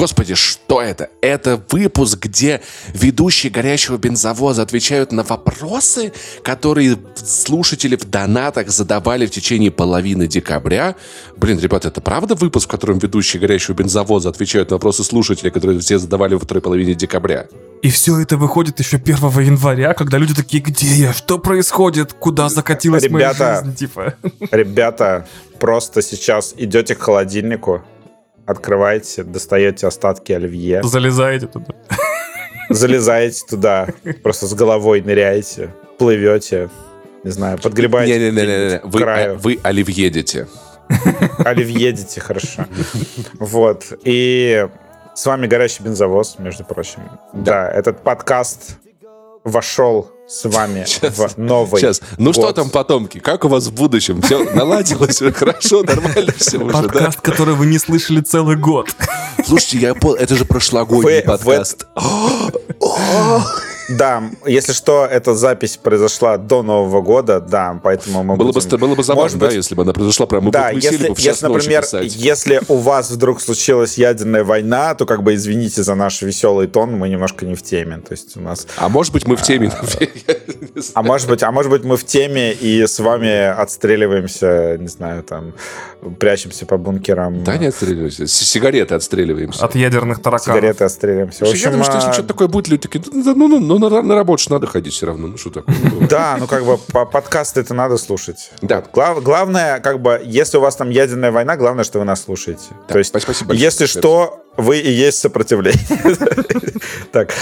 Господи, что это? Это выпуск, где ведущие горящего бензовоза отвечают на вопросы, которые слушатели в донатах задавали в течение половины декабря. Блин, ребята, это правда выпуск, в котором ведущие горящего бензовоза отвечают на вопросы слушателей, которые все задавали во второй половине декабря? И все это выходит еще 1 января, когда люди такие, где я, что происходит, куда закатилась Ребята, моя жизнь, типа. Ребята, просто сейчас идете к холодильнику, открываете, достаете остатки оливье, Залезаете туда. залезаете туда, просто с головой ныряете, плывете, не знаю, подгребаете Не-не-не, к вы, краю. а, вы оливьедете. Оливьедите, хорошо. Вот. И с вами «Горящий бензовоз», между прочим. Да, этот подкаст вошел с вами в новый Сейчас, ну что год. там, потомки, как у вас в будущем? Все наладилось? Хорошо, нормально все уже, да? Подкаст, который вы не слышали целый год. Слушайте, я понял, это же прошлогодний подкаст. Да, если что, эта запись произошла до Нового года, да, поэтому мы Было бы, будем... ст- было бы забавно, Может да, быть, если бы она произошла прямо. Мы Да, бы если, бы в если, например, писать. если у вас вдруг случилась ядерная война, то как бы извините за наш веселый тон, мы немножко не в теме. То есть у нас А может быть, мы в теме. А может быть, а может быть, мы в теме и с вами отстреливаемся, не знаю, там, прячемся по бункерам. Да, не отстреливаемся. Сигареты отстреливаемся. От ядерных тараканов. Сигареты отстреливаемся. В я думаю, что если а, что-то такое будет, люди такие, ну, ну, ну, ну, на, на работу надо ходить все равно. Ну, что такое? Да, ну как бы по подкасты это надо слушать. Да. Глав- главное, как бы, если у вас там ядерная война, главное, что вы нас слушаете. То есть, если что, вы и есть сопротивление. Так,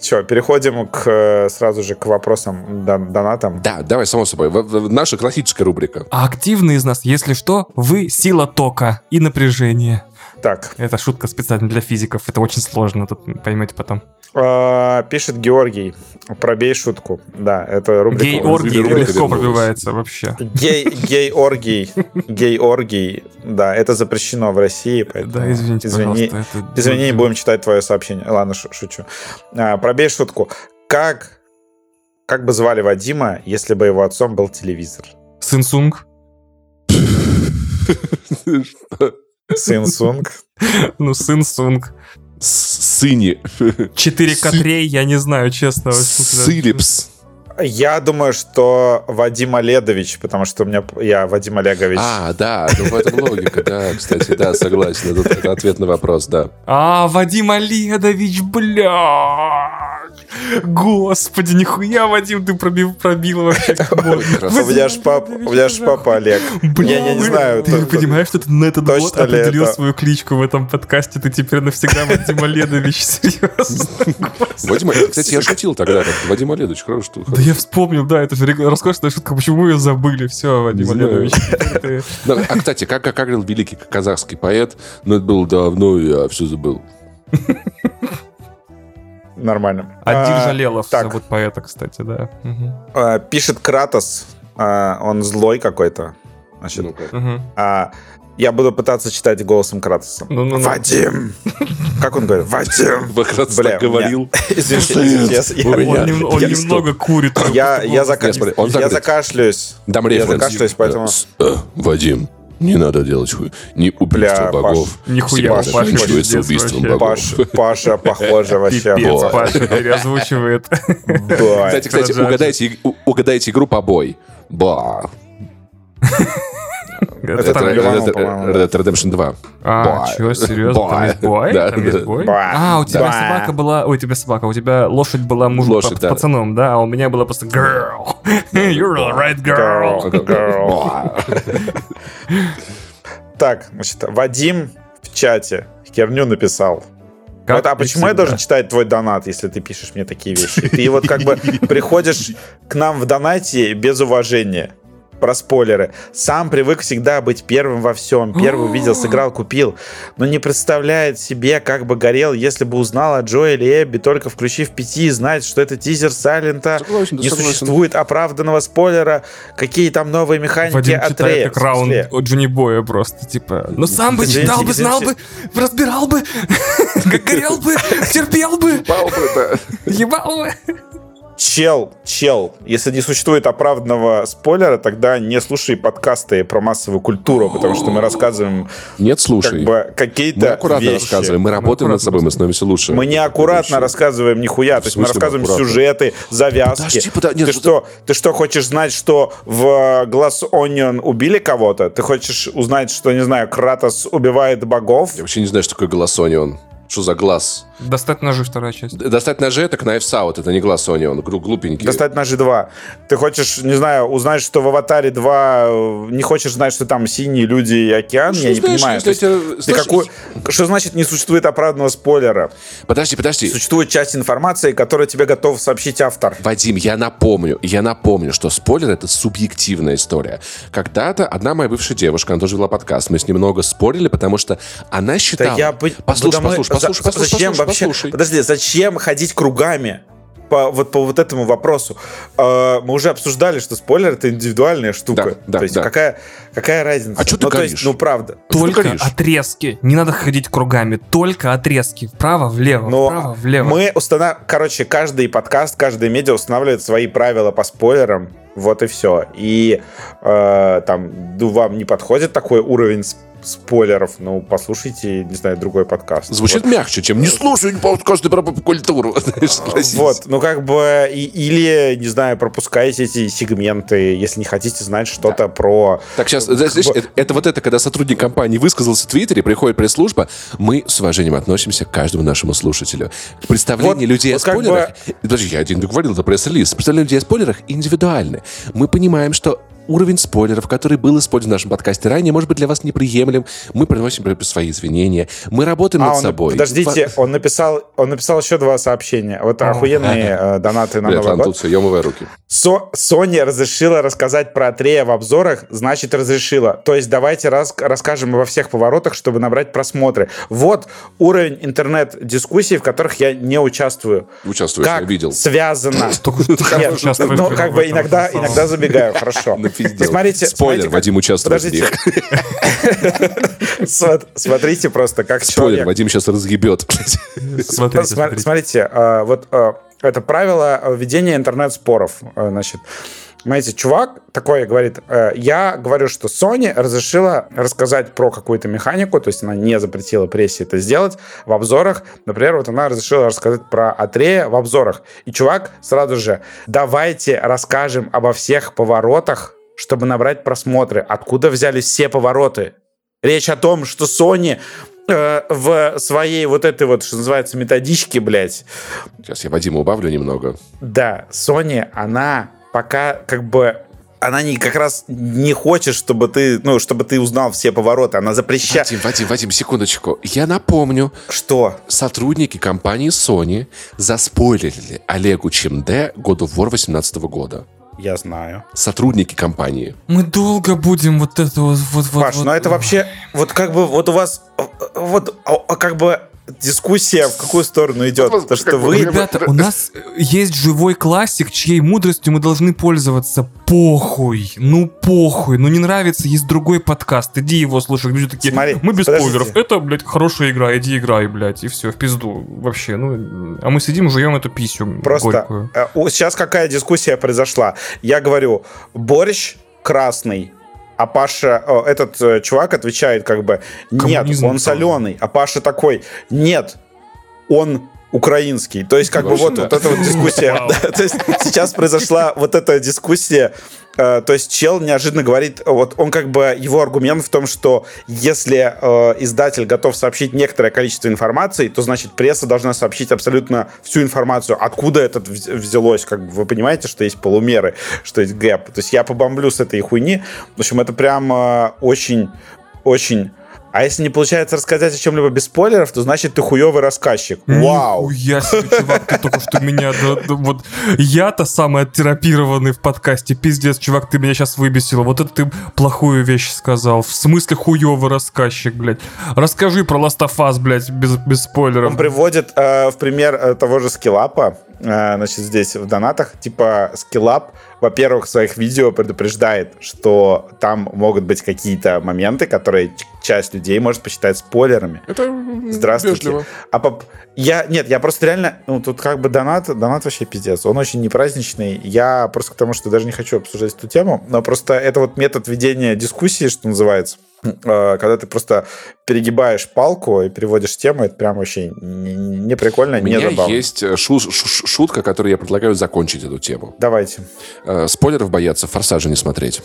что, переходим к сразу же к вопросам дон- донатам. Да, давай, само собой. Наша классическая рубрика. А активные из нас, если что, вы сила тока и напряжения. Так, Это шутка специально для физиков. Это очень сложно, тут поймете потом. Э, пишет Георгий, пробей шутку. Да, это рубрика. Рубрика легко пробивается вообще. Гей, гей-оргий. Гей-оргий. Да, это запрещено в России, поэтому... Да, извините, извини, это- Извини, не будем читать твое сообщение. Ладно, шу- шучу. А, пробей шутку. Как, как бы звали Вадима, если бы его отцом был телевизор? Синсунг. Сын Сунг. Ну, Синсунг. Сыни. 4 котрей, я не знаю, честно. Сылипс. Я думаю, что Вадим Оледович, потому что у меня я Вадим Олегович. А, да, ну в этом логика, да, кстати, да, согласен. Это, это ответ на вопрос, да. А, Вадим Оледович, блядь. Господи, нихуя, Вадим, ты пробил, пробил вообще. у меня ж пап, у меня ж папа Олег. Бля, я, не знаю. Ты понимаешь, что ты на этот точно год ли определил свою кличку в этом подкасте? Ты теперь навсегда Вадим Оледович, серьезно? Вадим, кстати, я шутил тогда. Вадим Оледович, хорошо, что Да я вспомнил, да, это же роскошная шутка, почему ее забыли? Все, Вадим Ну, а, кстати, как, как говорил великий казахский поэт, но это было давно, я все забыл. Нормально. Адиль А, Жалелов зовут поэта, кстати, да. А, Пишет Кратос. а, Он злой какой-то. Значит. Мгм. а, я буду пытаться читать голосом Кратоса. Ну-ну-ну. Вадим! Как он говорит? Вадим! Вкратце Бля, так говорил. Извините, Он, немного курит. Я, я, зака- Я закашляюсь, поэтому... Э, Вадим, не надо делать хуй. Не убийство Бля, богов. Нихуя, всегда Паша, заканчивается пиздец убийством вообще. богов. Паша, Паша, похоже вообще. Пипец, Ой. Паша переозвучивает. Да. Кстати, кстати, угадайте, угадайте игру по бой. Ба. Red- Red Red Dead Redemption 2. А, чё, серьезно? Там Бой. есть бой? Там есть бой? А, у тебя собака была... Ой, у тебя собака, у тебя лошадь была мужем, пацаном, да? А у меня была просто girl. You're the right girl. Girl. Так, значит, Вадим в чате херню написал. Как Вот, а почему я всегда. должен читать твой донат, если ты пишешь мне такие вещи? Ты вот как бы приходишь к нам в донате без уважения. Про спойлеры. Сам привык всегда быть первым во всем. Первый увидел, сыграл, купил. Но не представляет себе, как бы горел, если бы узнал о Джо или Эбби, только включив пяти и знать, что это тизер Сайлента. Согласен, да, Не согласен. существует оправданного спойлера, какие там новые механики Вадим от Рэя. как раунд от Джонни Боя просто, типа, ну сам бы читал бы, знал бы, разбирал бы, как горел бы, терпел бы, Пал бы это. ебал бы. Чел, чел, если не существует оправданного спойлера, тогда не слушай подкасты про массовую культуру, потому что мы рассказываем Нет, слушай. как бы какие-то мы аккуратно вещи. рассказываем, мы работаем над собой, мы становимся лучше. Мы не аккуратно рассказываем нихуя, то есть мы рассказываем аккуратно? сюжеты, завязки. Подожди, подожди, нет, ты, что, ты что, хочешь знать, что в Glass Onion убили кого-то? Ты хочешь узнать, что, не знаю, Кратос убивает богов? Я вообще не знаю, что такое Голосонион. Что за глаз? Достать ножи вторая часть. Достать ножи это Knives Out, это не Голосонион, глу- глупенький. Достать ножи 2. Ты хочешь, не знаю, узнать, что в Аватаре 2 э, не хочешь знать, что там синие люди и океан? Что Я не знаешь, понимаю. если есть эти- ты слушай, какой- Что значит не существует оправданного спойлера? Подожди, подожди. Существует часть информации, которую тебе готов сообщить автор. Вадим, я напомню, я напомню, что спойлер это субъективная история. Когда-то одна моя бывшая девушка, она тоже вела подкаст, мы с ней много спорили, потому что она считала... Да я Послушай, мы- послушай, послушай, послушай, зачем послушай, вообще? Послушай. Подожди, зачем ходить кругами? По вот, по вот этому вопросу. Э, мы уже обсуждали, что спойлер это индивидуальная штука. Да, да, то есть да. какая, какая разница? А чё ты ну, то есть, говоришь? ну правда. Что ты Только говоришь? отрезки. Не надо ходить кругами. Только отрезки. Вправо, влево, Но вправо, влево. мы установ... Короче, каждый подкаст, каждый медиа устанавливает свои правила по спойлерам. Вот и все. И э, там, ну, вам не подходит такой уровень спойлеров, ну, послушайте, не знаю, другой подкаст. Звучит мягче, чем не слушай подкасты про поп-культуру. Знаешь. Вот, ну как бы, и- или, не знаю, пропускайте эти сегменты, если не хотите знать что-то про... Так, сейчас, знаешь, Как бы- это, это вот это, когда сотрудник компании высказался в Твиттере, приходит пресс-служба, мы с уважением относимся к каждому нашему слушателю. Представление Вот- людей вот о спойлерах... Подожди, я один говорил, это пресс-релиз. Представление людей о спойлерах индивидуальны. Мы понимаем, что уровень спойлеров, который был использован в нашем подкасте ранее, может быть для вас неприемлем. Мы приносим свои извинения. Мы работаем А, над он, собой. подождите, он написал, он написал еще два сообщения. Вот охуенные э, донаты на Блядь, Новый ладно, год. все, я умываю руки. Со- Sony разрешила рассказать про Атрея в обзорах, значит разрешила. То есть давайте рас- расскажем обо всех поворотах, чтобы набрать просмотры. Вот уровень интернет-дискуссий, в которых я не участвую. Участвуешь, я Как видел. связано? Нет, участвуешь ну, в как бы иногда, иногда забегаю, хорошо. Напиздел. Посмотрите, Спойлер, смотрите, Вадим участвует в Подождите. них. Сво- Смотрите просто, как Спойлер, человек... Вадим сейчас разъебет. Смотрите, смотрите. Смотрите, а, вот а, это правило ведения интернет-споров. а, Значит, знаете, чувак такой говорит, э, я говорю, что Sony разрешила рассказать про какую-то механику, то есть она не запретила прессе это сделать в обзорах. Например, вот она разрешила рассказать про Атрея в обзорах. И чувак сразу же, давайте расскажем обо всех поворотах, чтобы набрать просмотры. Откуда взялись все повороты? Речь о том, что Sony э, в своей вот этой вот, что называется, методичке, блядь, Сейчас я Вадима убавлю немного. да, Sony, она пока как бы она не как раз не хочет, чтобы ты, ну, чтобы ты узнал все повороты. Она запрещает. Вадим, Вадим, Вадим, секундочку. Я напомню, Что? сотрудники компании Sony заспойлерили Олегу God of War 18 года. Я знаю. Сотрудники компании. Мы долго будем вот это вот... вот, вот Паш, вот- ну это вообще, вот как бы, вот у вас, э, вот а, а как бы дискуссия в какую сторону идет? Вот, То, что вы... Ребята, у нас есть живой классик, чьей мудростью мы должны пользоваться. Похуй, ну похуй, ну не нравится, есть другой подкаст, иди его слушай. Люди такие, Смотри, мы без подождите. спойлеров, это, блядь, хорошая игра, иди играй, блядь, и все, в пизду, вообще, ну, а мы сидим, жуем эту писю Просто горькую. э, сейчас какая дискуссия произошла? Я говорю, борщ красный, а Паша, о, этот э, чувак отвечает как бы, нет, Коммунизм он соленый, а Паша такой, нет, он украинский. То есть как бы вот, да. вот эта вот дискуссия. Да, То есть сейчас произошла вот эта дискуссия. э, То есть чел неожиданно говорит, вот он как бы, его аргумент в том, что если э, издатель готов сообщить некоторое количество информации, то значит пресса должна сообщить абсолютно всю информацию. Откуда это вз- взялось? Как бы вы понимаете, что есть полумеры, что есть гэп. То есть я побомблю с этой хуйни. В общем, это прям э, очень, очень... А если не получается рассказать о чем-либо без спойлеров, то значит ты хуевый рассказчик. Вау! Я себе, чувак, ты только что меня... вот Я-то самый оттерапированный в подкасте. Пиздец, чувак, ты меня сейчас выбесил. Вот это ты плохую вещь сказал. В смысле хуёвый рассказчик, блядь. Расскажи про Us, блядь, без, без спойлеров. Он приводит э, в пример э, того же скиллапа, э, значит, здесь в донатах, типа, Skillup, во-первых, в своих видео предупреждает, что там могут быть какие-то моменты, которые часть людей может посчитать спойлерами. Это Здравствуйте. вежливо. А по... я нет, я просто реально, ну тут как бы донат, донат вообще пиздец. Он очень непраздничный. Я просто к тому, что даже не хочу обсуждать эту тему, но просто это вот метод ведения дискуссии, что называется. Э, Когда ты просто перегибаешь палку и переводишь тему, это прям вообще не, не прикольно, У не меня забавно. есть э, шу- шу- шутка, которую я предлагаю закончить эту тему. Давайте. Э, Спойлеров бояться, форсажа не смотреть.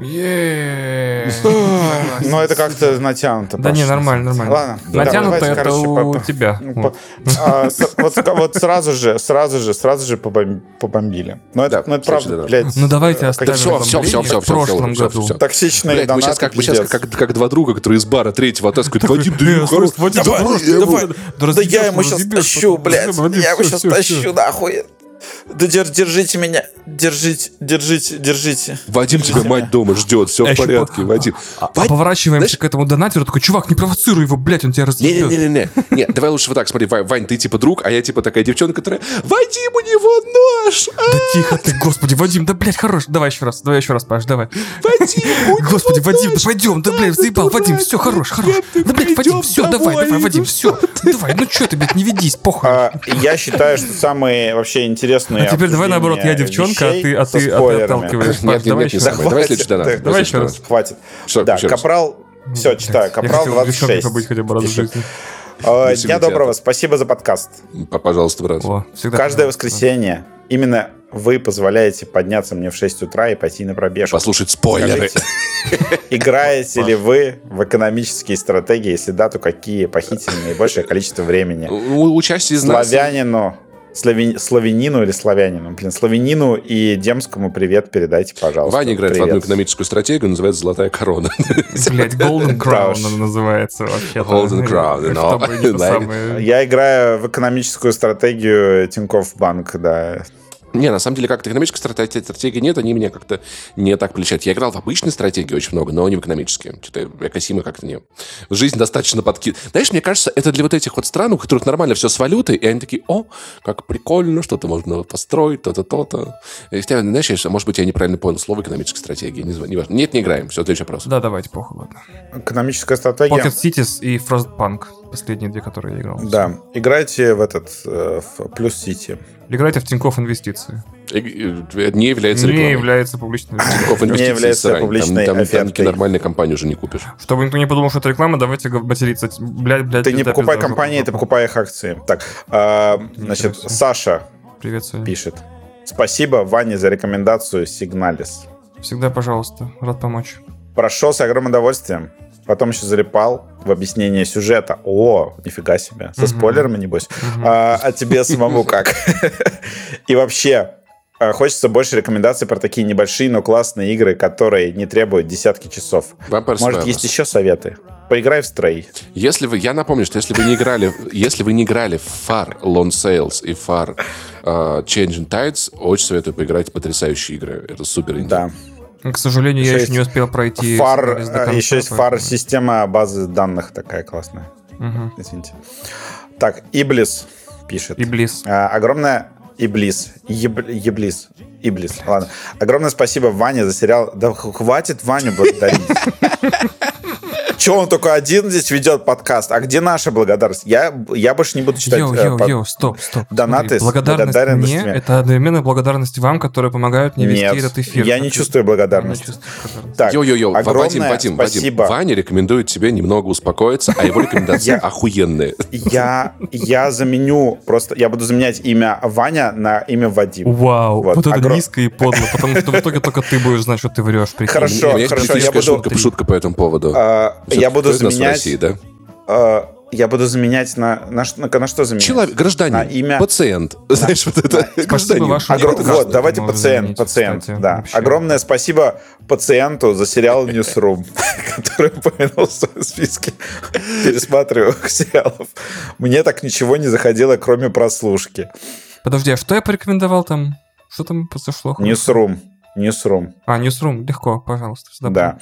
Е-е-е. Ну, это как-то натянуто. Да не, нормально, нормально. Ладно. Натянуто это у тебя. Ну, Вот. а, сразу же, сразу же, сразу же побом- побомбили. Но это, ну, это кстати, правда, да. блядь. Ну давайте оставим всё, всё, мнение всё, в прошлом году. Токсичные мы донаты, сейчас как, мы сейчас как, два друга, которые из бара третьего оттаскивают. Вадим, да я хорош. Давай, давай. Да я ему сейчас тащу, блядь. Я ему всё, сейчас тащу, нахуй. Да дер- держите меня. Держите, держите, держите. Вадим, тебя мать дома ждет, все А в ещё порядке, Вадим. А Вадим, поворачиваемся знаешь- к этому донатеру, такой, чувак, не провоцируй его, блядь, он тебя разъебет. Не-не-не-не. Нет, давай лучше вот так, смотри, Вань, Вань, ты типа друг, а я типа такая девчонка, которая Вадим, у него нож! а, Да тихо ты, господи, Вадим, да, блядь, хорош. Давай еще раз, давай еще раз, Паш, давай. Вадим, Господи, Вадим, да пойдем, да, блядь, заебал, Вадим, все, хорош, хорош. Да, блядь, Вадим, пойдем все, давай, давай, Вадим, все. Давай, ну что ты, блядь, не ведись, похуй. А, Я считаю, что самые вообще интересные А теперь давай наоборот, я девчонка, а ты, а ты, а ты отталкиваешь. Нет, нет, давай нет, не самое. Давай следующий донат. Давай еще раз. Хватит. Что, да, еще раз? Капрал... Все, читаю. Капрал хотел девчонкой 26. побыть хотя бы раз в Пишет. жизни. А, Спасибо Дня доброго, спасибо за подкаст. Пожалуйста, брат. Каждое воскресенье именно вы позволяете подняться мне в 6 утра и пойти на пробежку. Послушать спойлеры. Скажите, Играете ли вы в экономические стратегии? Если да, то какие? Похитили наибольшее количество времени? У у части из нас... Славянину, славяни- славянину или славянину? Блин, славянину и демскому привет передайте, пожалуйста. Ваня играет в Привет. одну экономическую стратегию, называется «Золотая корона». Блять, Golden Crown она называется вообще. Golden Crown, no. Самое. Я играю в экономическую стратегию Тинькофф Банк, да. Не, на самом деле, как-то экономической стратегии, стратегии нет, они меня как-то не так плечат. Я играл в обычные стратегии очень много, но не в экономические. Что-то экосимы как-то не... Жизнь достаточно подкид... Знаешь, мне кажется, это для вот этих вот стран, у которых нормально все с валютой, и они такие, о, как прикольно, что-то можно построить, то-то, то-то. Хотя, знаешь, я- может быть, я неправильно понял слово экономической стратегии. Не, не важно. Нет, не играем. Все, следующий вопрос. Да, давайте, похуй, ладно. Экономическая стратегия. Pocket Cities и Frostpunk. Последние две, которые я играл. Да, играйте в этот, э, в Плюс Сити. Играйте в Тинькофф Инвестиции. И- и- Не является Не рекламой. является публичной рекламой. Тинькофф Инвестиции является срань. публичной там, там, там офертой. нормальную компанию уже не купишь. Чтобы никто не подумал, что это реклама, давайте материться. Блядь, блядь, Ты не покупай пизда, компании, ты покупай их акции. Так, а, значит, Интересно. Саша Привет, Соня. пишет. Спасибо, Ване, за рекомендацию Сигналис. Всегда, пожалуйста, рад помочь. Прошел с огромным удовольствием. Потом еще залипал в объяснение сюжета. О, нифига себе. Со Мгм. спойлерами, небось. А, а тебе самому как? И вообще, а, хочется больше рекомендаций про такие небольшие, но классные игры, которые не требуют десятки часов. Может, есть еще советы? Поиграй в Stray. Если вы, я напомню, что если вы не играли, если вы не играли в Far Lone Sales и Far э, Changing Tides, очень советую поиграть в потрясающие игры. Это супер инди. Да. К сожалению, я Еще еще не успел пройти. Фар, э, конца, еще есть поэтому- фар система базы данных такая классная. Мгм. Извините. Так, Иблис пишет. И Близ. А, огромное Иблис. Еб- Еблис. Иблис. Ладно. Огромное спасибо Ване за сериал. Да хватит Ваню благодарить. Че он только один здесь ведет подкаст? А где наша благодарность? Я, я больше не буду читать Йоу, э, йоу, под- йоу, стоп, стоп. донаты Смотри, благодарность благодарностями. мне — это одновременно благодарность вам, которые помогают мне вести Нет, этот эфир. я не чувствую благодарности. Так, Йо-йо-йо, Ва- огромное Вадим, Вадим, спасибо. Вадим. Ваня рекомендует тебе немного успокоиться, а его рекомендации охуенные. Я, я заменю просто, я буду заменять имя Ваня на имя Вадим. Вау, Вот, вот, это огром- низко и подло, потому что в итоге только ты будешь знать, что ты врешь. прикинь. Хорошо, хорошо, я буду- шутка, шутка по этому поводу. Я буду заменять. России, да? а, я буду заменять на, на, на, на что заменять? Человек, гражданин, На имя- пациент. Знаешь, вот это Спасибо гражданин. подкасту Вот, давайте можно пациент, заменить, пациент, кстати, да. вообще. Огромное спасибо пациенту за сериал Newsroom, который упомянул в своем списке пересматриваемых сериалов. Мне так ничего не заходило, кроме прослушки. Подожди, а что я порекомендовал там? Что там произошло? Newsroom, Newsroom, А, Newsroom, легко, пожалуйста. да.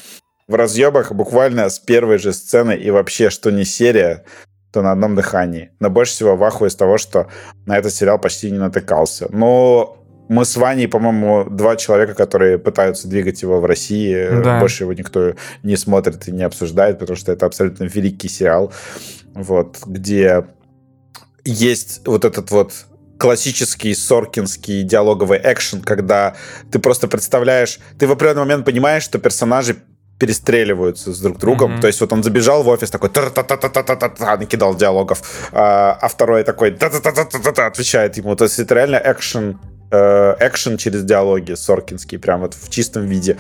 В разъебах буквально с первой же сцены и вообще, что не серия, что на одном дыхании. Но больше всего в ахуе из того, что на этот сериал почти не натыкался. Но мы с Ваней, по-моему, два человека, которые пытаются двигать его в России. Да. Больше его никто не смотрит и не обсуждает, потому что это абсолютно великий сериал, вот, где есть вот этот вот классический соркинский диалоговый экшен, когда ты просто представляешь, ты в определенный момент понимаешь, что персонажи перестреливаются с друг другом. Mm-hmm. То есть вот он забежал в офис такой а накидал диалогов, а, а второй такой отвечает ему. То есть это реально экшен экшен через диалоги соркинский, прям вот в чистом виде.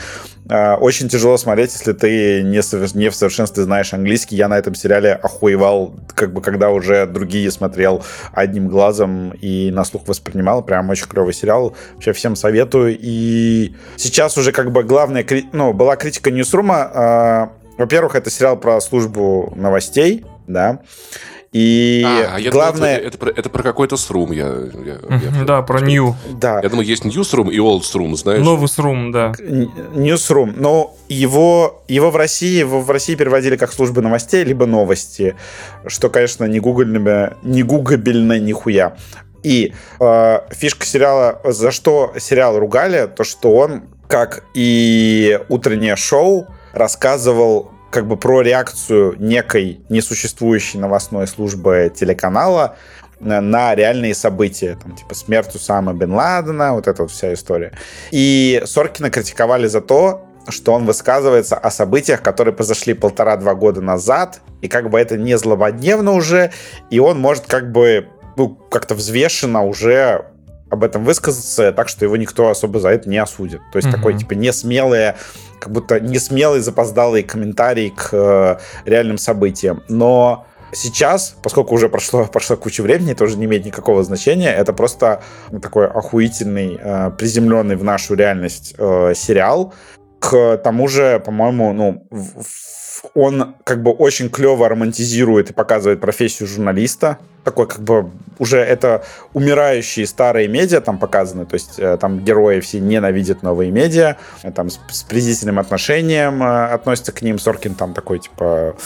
Э, очень тяжело смотреть, если ты не, не в совершенстве знаешь английский. Я на этом сериале охуевал, как бы когда уже другие смотрел одним глазом и на слух воспринимал. Прям очень клевый сериал. Вообще всем советую. И сейчас уже как бы главная, ну, была критика Ньюсрума. Э, во-первых, это сериал про службу новостей, да. И а, я главное... Думаю, это, это, это про какой-то срум. Я, я, я, да, про New. Да. Я думаю, есть Newsroom и Old Room, знаешь? Новый Room, да. Newsroom. Но его, его в России его в России переводили как службы новостей, либо новости. Что, конечно, не гугльно, не гугабельно нихуя. И э, фишка сериала, за что сериал ругали, то что он, как и утреннее шоу, рассказывал как бы про реакцию некой несуществующей новостной службы телеканала на реальные события, там, типа смерть Усама Бен Ладена, вот эта вот вся история. И Соркина критиковали за то, что он высказывается о событиях, которые произошли полтора-два года назад, и как бы это не злободневно уже, и он может как бы ну, как-то взвешенно уже об этом высказаться, так что его никто особо за это не осудит. То есть mm-hmm. такой, типа, несмелые, как будто несмелый запоздалый комментарий к э, реальным событиям. Но сейчас, поскольку уже прошло, прошло куча времени, это уже не имеет никакого значения, это просто такой охуительный, э, приземленный в нашу реальность э, сериал. К тому же, по-моему, ну, он как бы очень клево романтизирует и показывает профессию журналиста. Такой как бы уже это умирающие старые медиа там показаны, то есть э, там герои все ненавидят новые медиа, э, там с, с презрительным отношением э, относятся к ним. Соркин там такой типа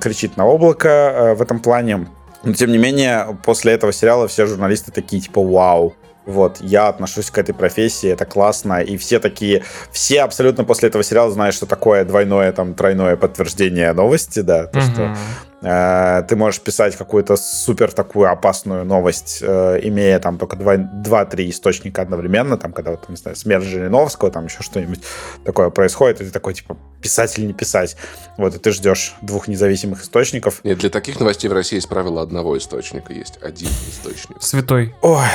кричит на облако в этом плане. Но тем не менее, после этого сериала все журналисты такие типа вау, вот, я отношусь к этой профессии, это классно, и все такие, все абсолютно после этого сериала знают, что такое двойное, там, тройное подтверждение новости, да, то, mm-hmm. что ты можешь писать какую-то супер такую опасную новость, э, имея там только 2-3 источника одновременно, там, когда вот, не знаю, смерть Жириновского, там еще что-нибудь такое происходит, и ты такой, типа, писать или не писать. Вот, и ты ждешь двух независимых источников. Нет, для таких новостей в России есть правило одного источника, есть один источник. Святой. Ой,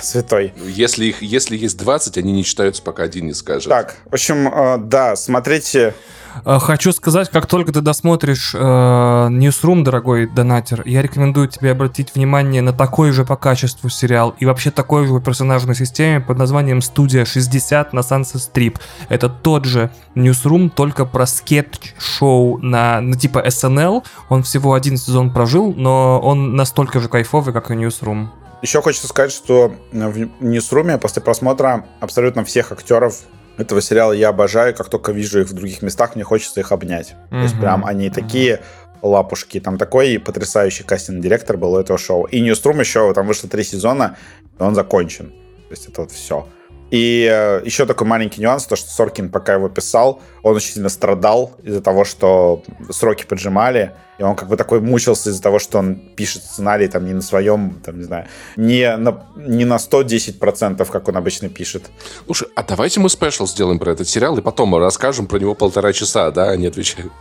святой. Если, их, если есть 20, они не читаются, пока один не скажет. Так, в общем, э, да, смотрите Э, хочу сказать, как только ты досмотришь э, Newsroom, дорогой донатер, я рекомендую тебе обратить внимание на такой же по качеству сериал и вообще такой же по персонажной системе под названием «Студия 60» на Sunset Strip. Это тот же Newsroom, только про скетч-шоу на, на типа SNL. Он всего один сезон прожил, но он настолько же кайфовый, как и Newsroom. Еще хочется сказать, что в Newsroom после просмотра абсолютно всех актеров этого сериала я обожаю. Как только вижу их в других местах, мне хочется их обнять. Mm-hmm. То есть прям они такие лапушки. Там такой потрясающий кастинг-директор был у этого шоу. И Ньюструм еще, там вышло три сезона, и он закончен. То есть это вот все. И э, еще такой маленький нюанс, то, что Соркин, пока его писал, он очень сильно страдал из-за того, что сроки поджимали, и он как бы такой мучился из-за того, что он пишет сценарий там не на своем, там, не знаю, не на, не на 110%, как он обычно пишет. Слушай, а давайте мы спешл сделаем про этот сериал, и потом мы расскажем про него полтора часа, да, они отвечают.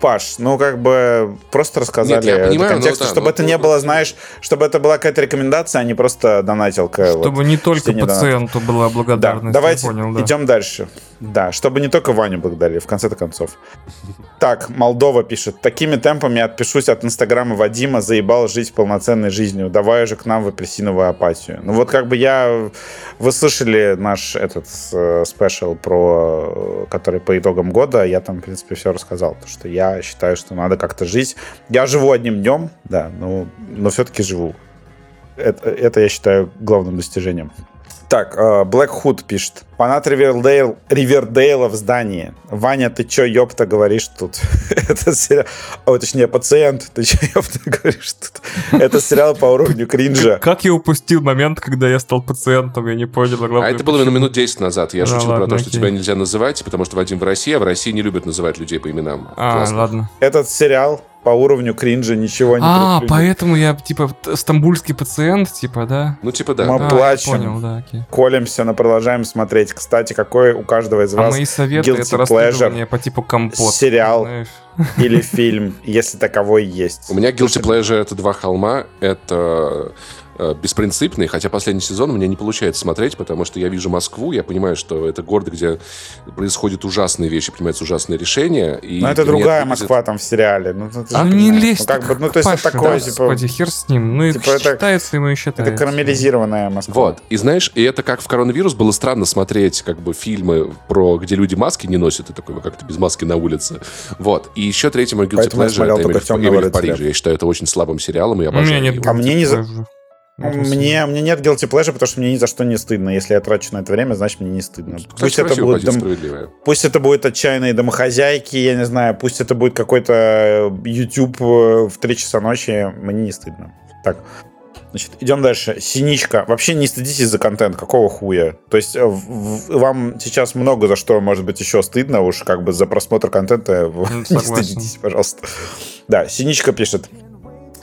Паш, ну как бы просто рассказали Нет, я понимаю, контекст, да, чтобы ну, это не было, знаешь, чтобы это была какая-то рекомендация, а не просто донатилка. Чтобы вот, не только пациенту донат. была благодарность. Да, давайте понял, да. идем дальше. Да, чтобы не только Ваню благодарили, в конце концов. Так, Молдова пишет. Такими темпами отпишусь от Инстаграма Вадима, заебал жить полноценной жизнью. Давай же к нам в апельсиновую апатию. Ну вот как бы я... Вы слышали наш этот э, спешл про... который по итогам года. Я там, в принципе, все рассказал. То, что я считаю, что надо как-то жить. Я живу одним днем, да, но, но все-таки живу. Это, это я считаю главным достижением. Так, э, Black Hood пишет. Фанат Ривердейл, Ривердейла в здании. Ваня, ты чё, ёпта, говоришь тут? Это сериал... О, точнее, пациент, ты чё, ёпта, говоришь тут? Это сериал по уровню кринжа. Как я упустил момент, когда я стал пациентом, я не понял. А это было минут 10 назад. Я Да шутил про то, что окей. тебя нельзя называть, потому что Вадим в России, а в России не любят называть людей по именам. А, Классно. ладно. Этот сериал по уровню кринжа ничего не А, предпринят. поэтому я, типа, стамбульский пациент, типа, да? Ну, типа, да. Мы А, плачем. Понял, да, окей. Колемся, но продолжаем смотреть. Кстати, какой у каждого из А вас мои советы guilty это pleasure по типу компот. сериал знаешь. или фильм, если таковой есть? У меня Guilty Pleasure — это «Два холма». Это беспринципный, хотя последний сезон у меня не получается смотреть, потому что я вижу Москву, я понимаю, что это город, где происходят ужасные вещи, принимаются ужасные решения. И Ну, это другая выглядит- Москва там в сериале. Ну, ну, А не понимаешь. лезь Ну, как бы, ну, то есть это такое, да, типа, Господи, хер с ним. Ну, и типа это- считается ему и это карамелизированная Москва. Вот. И знаешь, и это как в коронавирус было странно смотреть как бы фильмы про где люди маски не носят, и такой, ну как-то без маски на улице. Вот. И еще третий мой guilty Поэтому я pleasure смотрел это только Эмили, в-. Париже. Я считаю это очень слабым сериалом, и я У меня обожаю нет. А мне не. Мне, мне нет guilty pleasure, потому что мне ни за что не стыдно. Если я трачу на это время, значит мне не стыдно. Кстати, Пусть это, будет дом- пусть это будет отчаянные домохозяйки, я не знаю, пусть это будет какой-то э, YouTube э, в 3 часа ночи, мне не стыдно. Так, значит, идем дальше. Синичка. Вообще не стыдитесь за контент, какого хуя? То есть э, в- в- вам сейчас много за что может быть еще стыдно, уж как бы за просмотр контента не согласен. стыдитесь, пожалуйста. Да, Синичка пишет.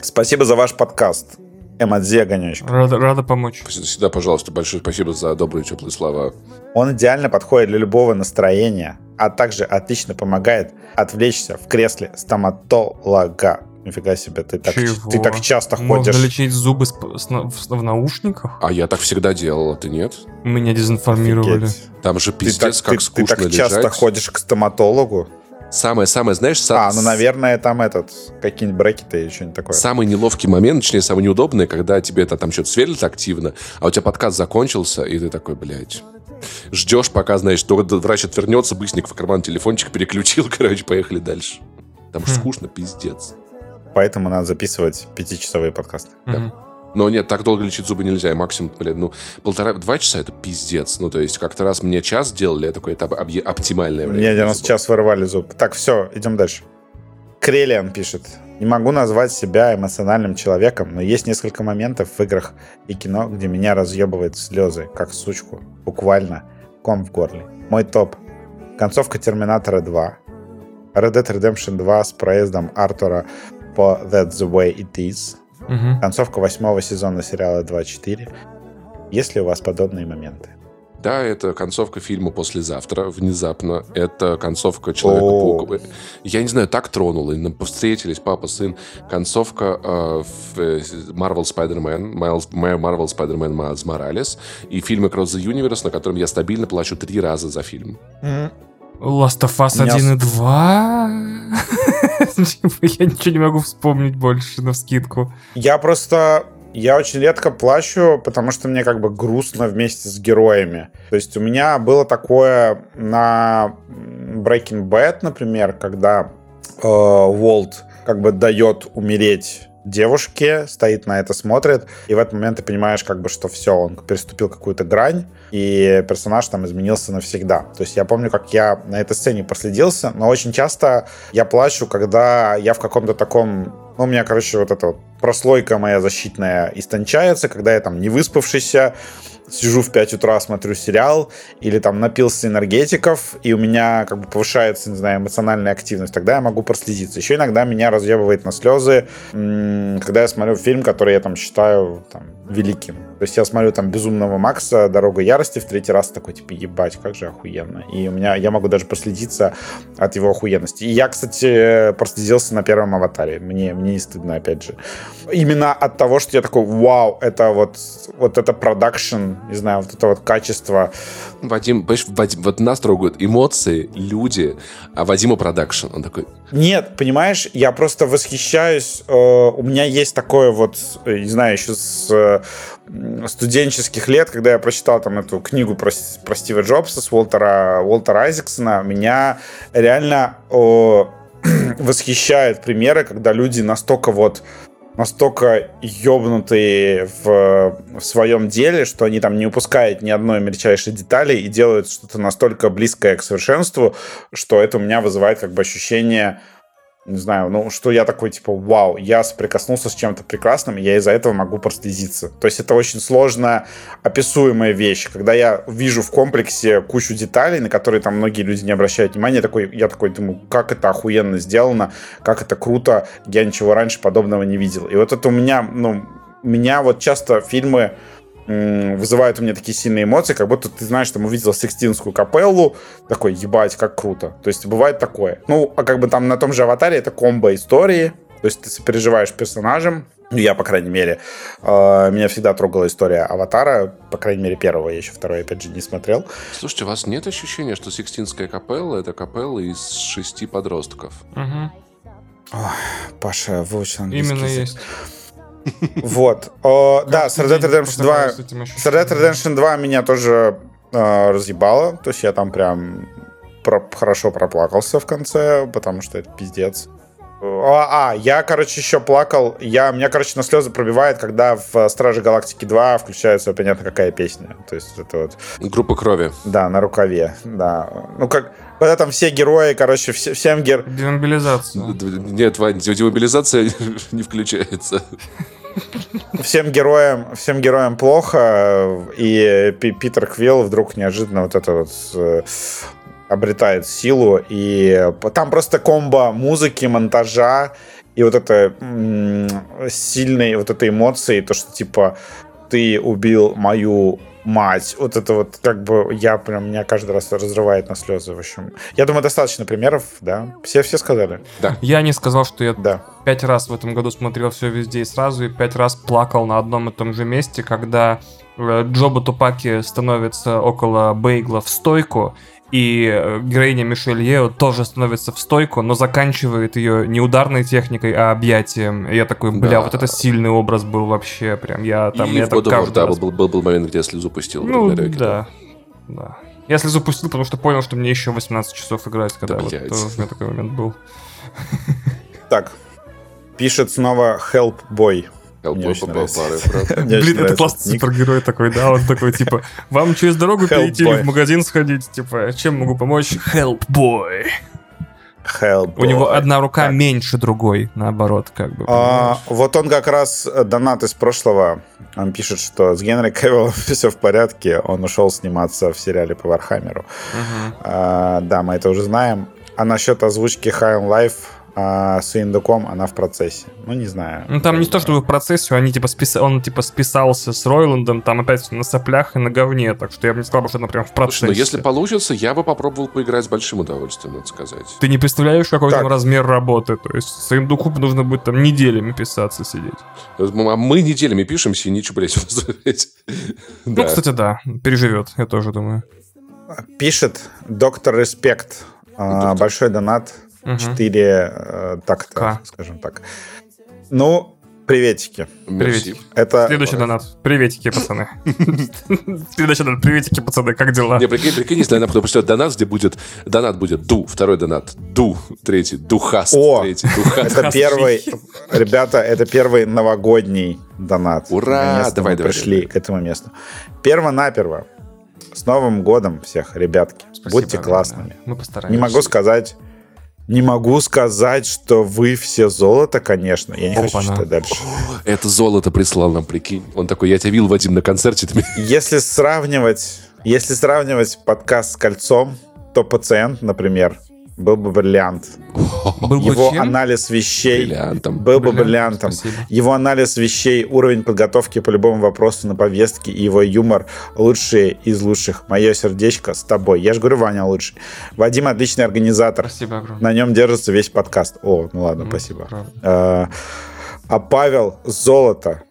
Спасибо за ваш подкаст. Эмодзи Огонечка. Рада, рада помочь. Всегда, пожалуйста, большое спасибо за добрые теплые слова. Он идеально подходит для любого настроения, а также отлично помогает отвлечься в кресле стоматолога. Нифига себе, ты так, Чего? ты так часто Можно ходишь. лечить зубы с- с в, в наушниках? А я так всегда делал, а ты нет? Меня дезинформировали. Офигеть. Там же Ты пиздец, так, как ты- скучно ты так лежать. часто ходишь к стоматологу. Самое-самое, знаешь, са- А, ну, наверное, там этот, какие-нибудь брекеты или что-нибудь такое. Самый неловкий момент, точнее, самый неудобный, когда тебе это там что-то сверлит активно, а у тебя подкаст закончился, и ты такой, блядь, ждешь, пока, знаешь, то врач отвернется, быстренько в карман телефончик переключил, короче, поехали дальше. Там Хм. же скучно, пиздец. Поэтому надо записывать пятичасовые подкасты. Мгм. Но нет, так долго лечить зубы нельзя. И максимум, блин, ну, полтора-два часа это пиздец. Ну, то есть, как-то раз мне час делали, я такой, это оптимальное время. Мне 90 зубов. час вырвали зуб. Так, все, идем дальше. Крелиан пишет. Не могу назвать себя эмоциональным человеком, но есть несколько моментов в играх и кино, где меня разъебывают слезы, как сучку. Буквально. Ком в горле. Мой топ. Концовка Терминатора 2. Red Dead Redemption 2 с проездом Артура по That's the Way It Is. Мгм. Концовка восьмого сезона сериала 2.4. Есть ли у вас подобные моменты? Да, это концовка фильма «Послезавтра» внезапно. Это концовка. «Человека-паука». Я не знаю, так тронуло. и нам Встретились папа, сын. Концовка э, в Marvel Spider-Man, Miles- Marvel Spider-Man Miles Morales и фильм Across the Universe, на котором я стабильно плачу три раза за фильм. Last of Us У меня 1 и 2. Я ничего не могу вспомнить больше на вскидку. Я просто... Я очень редко плачу, потому что мне как бы грустно вместе с героями. То есть у меня было такое на Breaking Bad, например, когда э, Волт как бы дает умереть девушке, стоит на это, смотрит, и в этот момент ты понимаешь, как бы, что все, он переступил какую-то грань, и персонаж там изменился навсегда. То есть я помню, как я на этой сцене проследился, но очень часто я плачу, когда я в каком-то таком... Ну, у меня, короче, вот эта вот прослойка моя защитная истончается, когда я там не выспавшийся, сижу в 5 утра, смотрю сериал, или там напился энергетиков, и у меня как бы повышается, не знаю, эмоциональная активность, тогда я могу проследиться. Еще иногда меня разъебывает на слезы, когда я смотрю фильм, который я там считаю там, великим. То есть я смотрю там «Безумного Макса», «Дорога ярости» в третий раз такой, типа, ебать, как же охуенно. И у меня, я могу даже проследиться от его охуенности. И я, кстати, проследился на первом «Аватаре». Мне, мне не стыдно, опять же. Именно от того, что я такой, вау, это вот, вот это продакшн, не знаю, вот это вот качество. Вадим, Вадим, вот нас трогают эмоции, люди, а Вадима продакшн. Он такой, Нет, понимаешь, я просто восхищаюсь. э, у меня есть такое вот, э, не знаю, еще с э, студенческих лет, когда я прочитал там эту книгу про, про Стива Джобса с Уолтера, Уолтера Айзексона, меня реально э, восхищают примеры, когда люди настолько вот настолько ёбнутые в, в своем деле, что они там не упускают ни одной мельчайшей детали и делают что-то настолько близкое к совершенству, что это у меня вызывает как бы ощущение не знаю, ну, что я такой, типа, вау, я соприкоснулся с чем-то прекрасным, и я из-за этого могу прослезиться. То есть это очень сложно описуемая вещь. Когда я вижу в комплексе кучу деталей, на которые там многие люди не обращают внимания, я такой, я такой думаю, как это охуенно сделано, как это круто, я ничего раньше подобного не видел. И вот это у меня, ну, меня вот часто фильмы вызывают у меня такие сильные эмоции, как будто ты знаешь, там увидел Сикстинскую капеллу, такой, ебать, как круто. То есть бывает такое. Ну, а как бы там на том же аватаре это комбо истории, то есть ты сопереживаешь персонажем, ну, я, по крайней мере, э, меня всегда трогала история Аватара, по крайней мере, первого, я еще второй, опять же, не смотрел. Слушайте, у вас нет ощущения, что Сикстинская капелла — это капелла из шести подростков? Угу. Ой, Паша выучил английский Именно язык. есть. Вот. Да, с Red Dead Redemption 2... С Red Dead Redemption 2 меня тоже э, разъебало. То есть я там прям хорошо проплакался в конце, потому что это пиздец. А, а, я, короче, еще плакал. Я, меня, короче, на слезы пробивает, когда в Страже Галактики 2 включается, понятно, какая песня. То есть это вот... Группа крови. Да, на рукаве, да. Ну, как... Когда там все герои, короче, все, всем гер... Демобилизация. Нет, Вань, демобилизация не включается. Всем героям, всем героям плохо, и Питер Квилл вдруг неожиданно вот это вот э, обретает силу, и там просто комбо музыки, монтажа, и вот это сильные вот этой эмоции, то, что типа ты убил мою мать. Вот это вот как бы я прям меня каждый раз разрывает на слезы. В общем, я думаю, достаточно примеров, да. Все все сказали. Да. Я не сказал, что я да. пять раз в этом году смотрел все везде и сразу, и пять раз плакал на одном и том же месте, когда э, Джоба Тупаки становится около Бейгла в стойку, и э, героиня Мишель Ео тоже становится в стойку, но заканчивает ее не ударной техникой, а объятием. И я такой, бля, да. вот это сильный образ был вообще, прям я там... И я в God of War, да, был, был, был момент, где я слезу пустил. Ну, да, да, да. Я слезу пустил, потому что понял, что мне еще 18 часов играть, когда да, вот, э, у меня такой момент был. Так, пишет снова Help Boy. Блин, это классный супергерой такой, да, он такой, типа, вам через дорогу перейти или в магазин сходить, типа, чем могу помочь? Help boy. Help У него одна рука меньше другой, наоборот, как бы. А, вот он как раз э, донат из прошлого. Он пишет, что с Генри Кевиллом все в порядке. Он ушел сниматься в сериале по Вархаммеру. А, да, мы это уже знаем. А насчет озвучки High on Life а с Индюком она в процессе. Ну, не знаю. Ну, там не то, чтобы в процессе, они типа спис... он типа списался с Ройландом, там опять на соплях и на говне, так что я бы не сказал, что, например, в процессе. Слушай, ну, если получится, я бы попробовал поиграть с большим удовольствием, надо сказать. Ты не представляешь, какой так. там размер работы, то есть с Индуку нужно будет там неделями писаться, сидеть. А мы неделями пишемся и ничего, блядь, Ну, кстати, да, переживет, я тоже думаю. Пишет доктор Респект. А, большой донат угу. 4 э, такта, скажем так. Ну, приветики. Приветики. Это... Следующий донат. Приветики, пацаны. Следующий донат. Приветики, пацаны. Как дела? Не, прикинь, прикинь, если она пришлет донат, где будет... Донат будет ду, второй донат ду, третий духаст, О, третий духаст. Это первый... Ребята, это первый новогодний донат. Ура! Давай, давай. пришли к этому месту. Перво-наперво. С Новым годом всех, ребятки. Будьте классными. Мы постараемся. Не могу сказать не могу сказать, что вы все золото, конечно. Я не Опа хочу читать дальше. Это золото прислал нам, прикинь. Он такой, я тебя видел, Вадим, на концерте. Если сравнивать, если сравнивать подкаст с кольцом, то пациент, например, был бы бриллиант. Был Его анализ вещей бриллиантом. был бы бриллиантом. Спасибо. Его анализ вещей, уровень подготовки по любому вопросу на повестке и его юмор лучшие из лучших. Мое сердечко с тобой. Я же говорю, Ваня лучший. Вадим отличный организатор. Спасибо огромное. На нем держится весь подкаст. О, ну ладно, mm, спасибо. А, а Павел золото.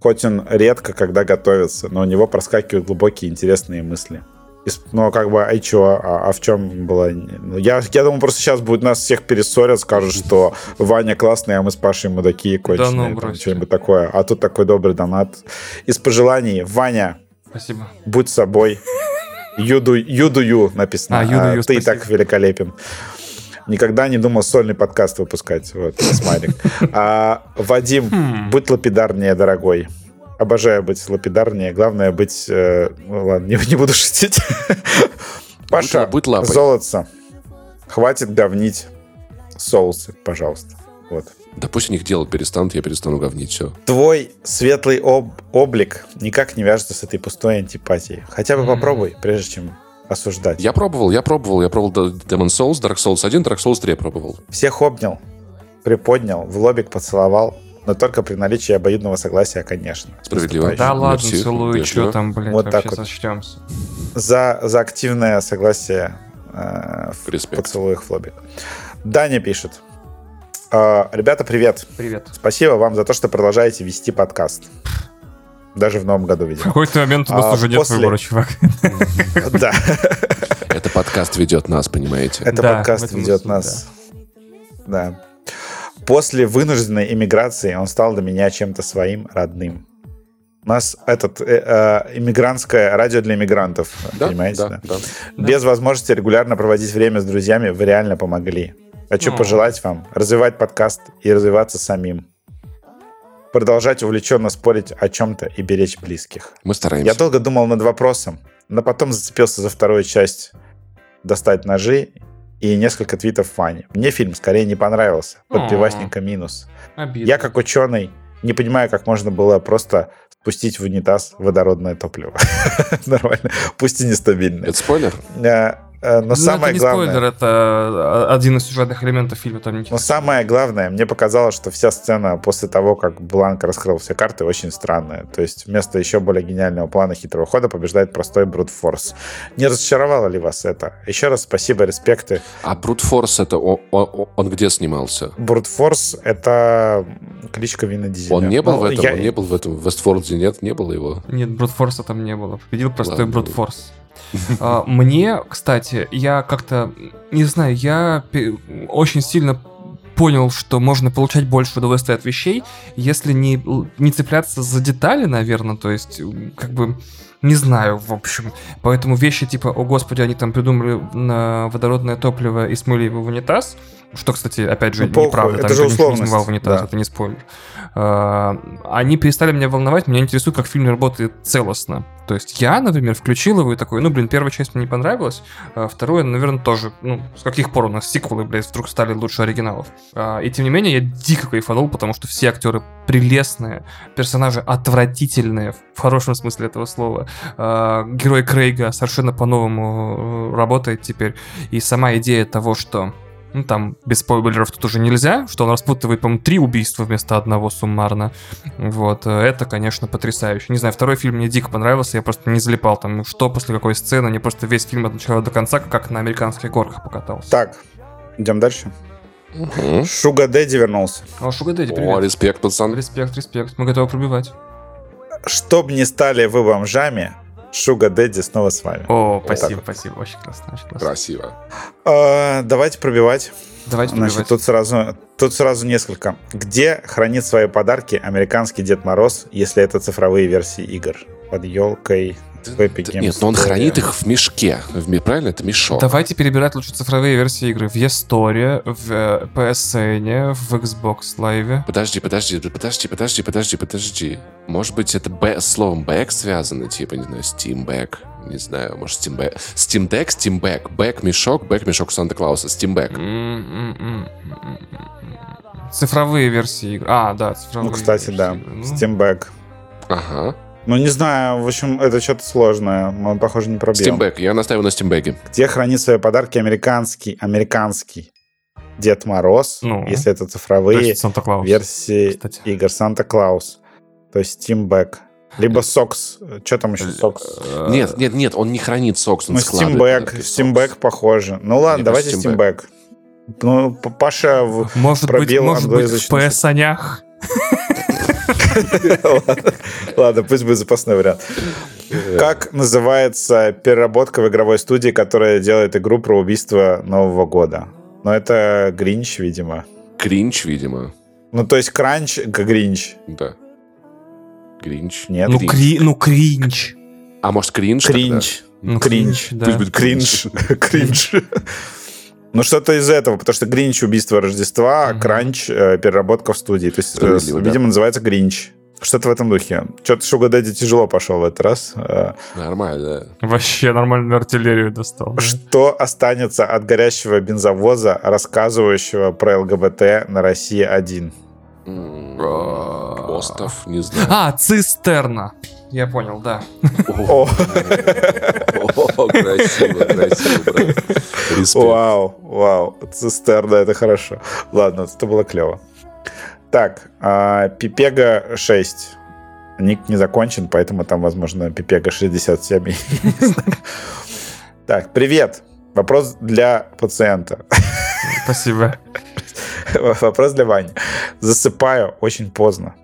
Хоть он редко когда готовится, но у него проскакивают глубокие интересные мысли. Ну, как бы, а и чё? А, а в чем было? Ну, я, я думаю, просто сейчас будет нас всех перессорят, скажут, что Ваня классный, а мы с Пашей мудаки конченые. Да ну, Что-нибудь такое. А тут такой добрый донат. Из пожеланий. Ваня, Спасибо. будь собой. Юду, юду ю написано. А, юду ю, а, Ты спасибо. так великолепен. Никогда не думал сольный подкаст выпускать. Вот, смайлик. А, Вадим, Хм. будь лапидарнее, дорогой. Обожаю быть лапидарнее. Главное быть... э, ну ладно, не, не буду шутить. Паша, будь лапой. золотце. Хватит говнить соусы, пожалуйста. Вот. Да пусть у них делать перестанут, я перестану говнить, все. Твой светлый об- облик никак не вяжется с этой пустой антипатией. Хотя бы Мгм. попробуй, прежде чем осуждать. Я пробовал, я пробовал, я пробовал Demon Souls, Dark Souls 1, Dark Souls 3 я пробовал. Всех обнял, приподнял, в лобик поцеловал, но только при наличии обоюдного согласия, конечно. Справедливо. Да ладно, Мерси, целую, вежливо. что там, блядь, Вот так вот. сочтемся. За, за активное согласие э, в Респект. поцелуях в лобик. Даня пишет. «Э, Ребята, привет. Привет. Спасибо вам за то, что продолжаете вести подкаст. Даже в новом году, В видимо. какой-то момент у нас А уже нет после- выбора, чувак. Да, Это подкаст ведет нас, понимаете? это Да, в подкаст ведет нас. Да. После вынужденной эмиграции он стал для меня чем-то своим родным. У нас этот э, э, иммигрантское радио для иммигрантов, Да, понимаете? да, да? да. Да. Без возможности регулярно проводить время с друзьями вы реально помогли. Хочу О. пожелать вам развивать подкаст и развиваться самим. Продолжать увлеченно спорить о чем-то и беречь близких. Мы стараемся. Я долго думал над вопросом, но потом зацепился за вторую часть «Достать ножи» и несколько твитов Вани. Мне фильм скорее не понравился. Под О. пивасненько минус. Обидно. Я, как ученый, не понимаю, как можно было просто спустить в унитаз водородное топливо. Нормально. Пусть и нестабильное. Это спойлер? Э, э, Но Ну, самое это не главное... спойлер, это а, один из сюжетных элементов фильма. Там ничего. Но самое главное, мне показалось, что вся сцена после того, как Бланк раскрыл все карты, очень странная. То есть вместо еще более гениального плана хитрого хода побеждает простой брутфорс. Не разочаровало ли вас это? Еще раз спасибо, респекты. А Брутфорс это о- о- он где снимался? Брутфорс — это кличка Вина Дизеля. Он не был Ну, в этом, я- он не был в этом, в Вестфорде нет, не было его. Нет, брутфорса там не было. Победил простой Ладно. брутфорс. А, Мне, кстати, я как-то, не знаю, я очень сильно понял, что можно получать больше удовольствия от вещей, если не, не цепляться за детали, наверное, то есть, как бы, не знаю, в общем. Поэтому вещи типа, о господи, они там придумали на водородное топливо и смыли его в унитаз, что, кстати, опять же, Ну, неправда, это там же не в унитаз, да. это не спойлер. А, Они перестали меня волновать, меня интересует, как фильм работает целостно. То есть я, например, включил его и такой, ну, блин, первая часть мне не понравилась, а второе, наверное, тоже, ну, с каких пор у нас сиквелы, блядь, вдруг стали лучше оригиналов. А, И тем не менее, я дико кайфанул, потому что все актеры прелестные, персонажи отвратительные, в хорошем смысле этого слова. А, Герой Крейга совершенно по-новому э, работает теперь. И сама идея того, что ну, там, без спойлеров тут уже нельзя, что он распутывает, по-моему, три убийства вместо одного суммарно. Вот, э, это, конечно, потрясающе. Не знаю, второй фильм мне дико понравился, я просто не залипал там, что после какой сцены, мне просто весь фильм от начала до конца как на американских горках покатался. Так, идем дальше. Мгм. Шуга Дэдди вернулся. О, Шуга Дэдди, О, привет. респект, пацан. Респект, респект, мы готовы пробивать. Чтоб не стали вы бомжами, Шуга Дэдди снова с вами. О, так спасибо, вот. спасибо, очень классно, очень классно. Красиво. А, давайте пробивать. Давайте Значит, пробивать. тут сразу, тут сразу несколько. Где хранит свои подарки американский Дед Мороз, если это цифровые версии игр? Под елкой, в Epic Games Нет, но он хранит их в мешке. В Правильно? Это мешок. Давайте перебирать лучше цифровые версии игры в eStore, в э, PSN, в Xbox Live. Подожди, подожди, подожди, подожди, подожди, подожди. Может быть, это словом back связано, типа, не знаю, Steam Back, не знаю, может, Steam Back. Steam Deck, Steam Back, Back мешок, Back мешок Санта-Клауса, Steam Back. Цифровые версии игр. А, да, цифровые. Ну, кстати, версии да. Ну, Steam Back. Ага. Ну, не знаю, в общем, это что-то сложное. Мы, похоже, не пробьем. Steam Back, я настаиваю на Back. Где хранит свои подарки американский, американский Дед Мороз, Ну, если это то цифровые версии кстати. игр Санта-Клаус. То есть Back. Либо Сокс. Что там еще Сокс? Э, Нет, нет, нет, он не хранит сокс, он Ну, складывает. Сокс. Back похоже. Ну ладно, Мне давайте Back. Ну, Паша... Может быть, пробил может быть, в PS-анях. Ладно, пусть будет запасной вариант. Как называется переработка в игровой студии, которая делает игру про убийство Нового года? Ну, это Гринч, видимо. Кринч, видимо. Ну, то есть Кранч, Гринч. Да. Гринч. Нет? Ну, Кринж. кри, ну, кринж. А может, кринж? тогда? Кринч. Ну, Кринж. да. Пусть будет Кринж. Кринж. Ну, что-то из этого, потому что Гринч — убийство Рождества, а Кранч э, — переработка в студии. То есть, э, Справедливо, да. видимо, называется Гринч. Что-то в этом духе. Что-то Шуга Дэдди тяжело пошел в этот раз. Э, Нормально. Вообще нормальную артиллерию достал. да. Что останется от горящего бензовоза, рассказывающего про ЛГБТ на России 1? М, Остов, не знаю. А, цистерна. Я понял, да. О, красиво, красиво, брат. Вау, вау. Цистерна, это хорошо. Ладно, это было клево. Так, а, Пипега 6. Ник не закончен, поэтому там, возможно, Пипега 67. Так, привет. Вопрос для пациента. Спасибо. Вопрос для Вани. Засыпаю очень поздно.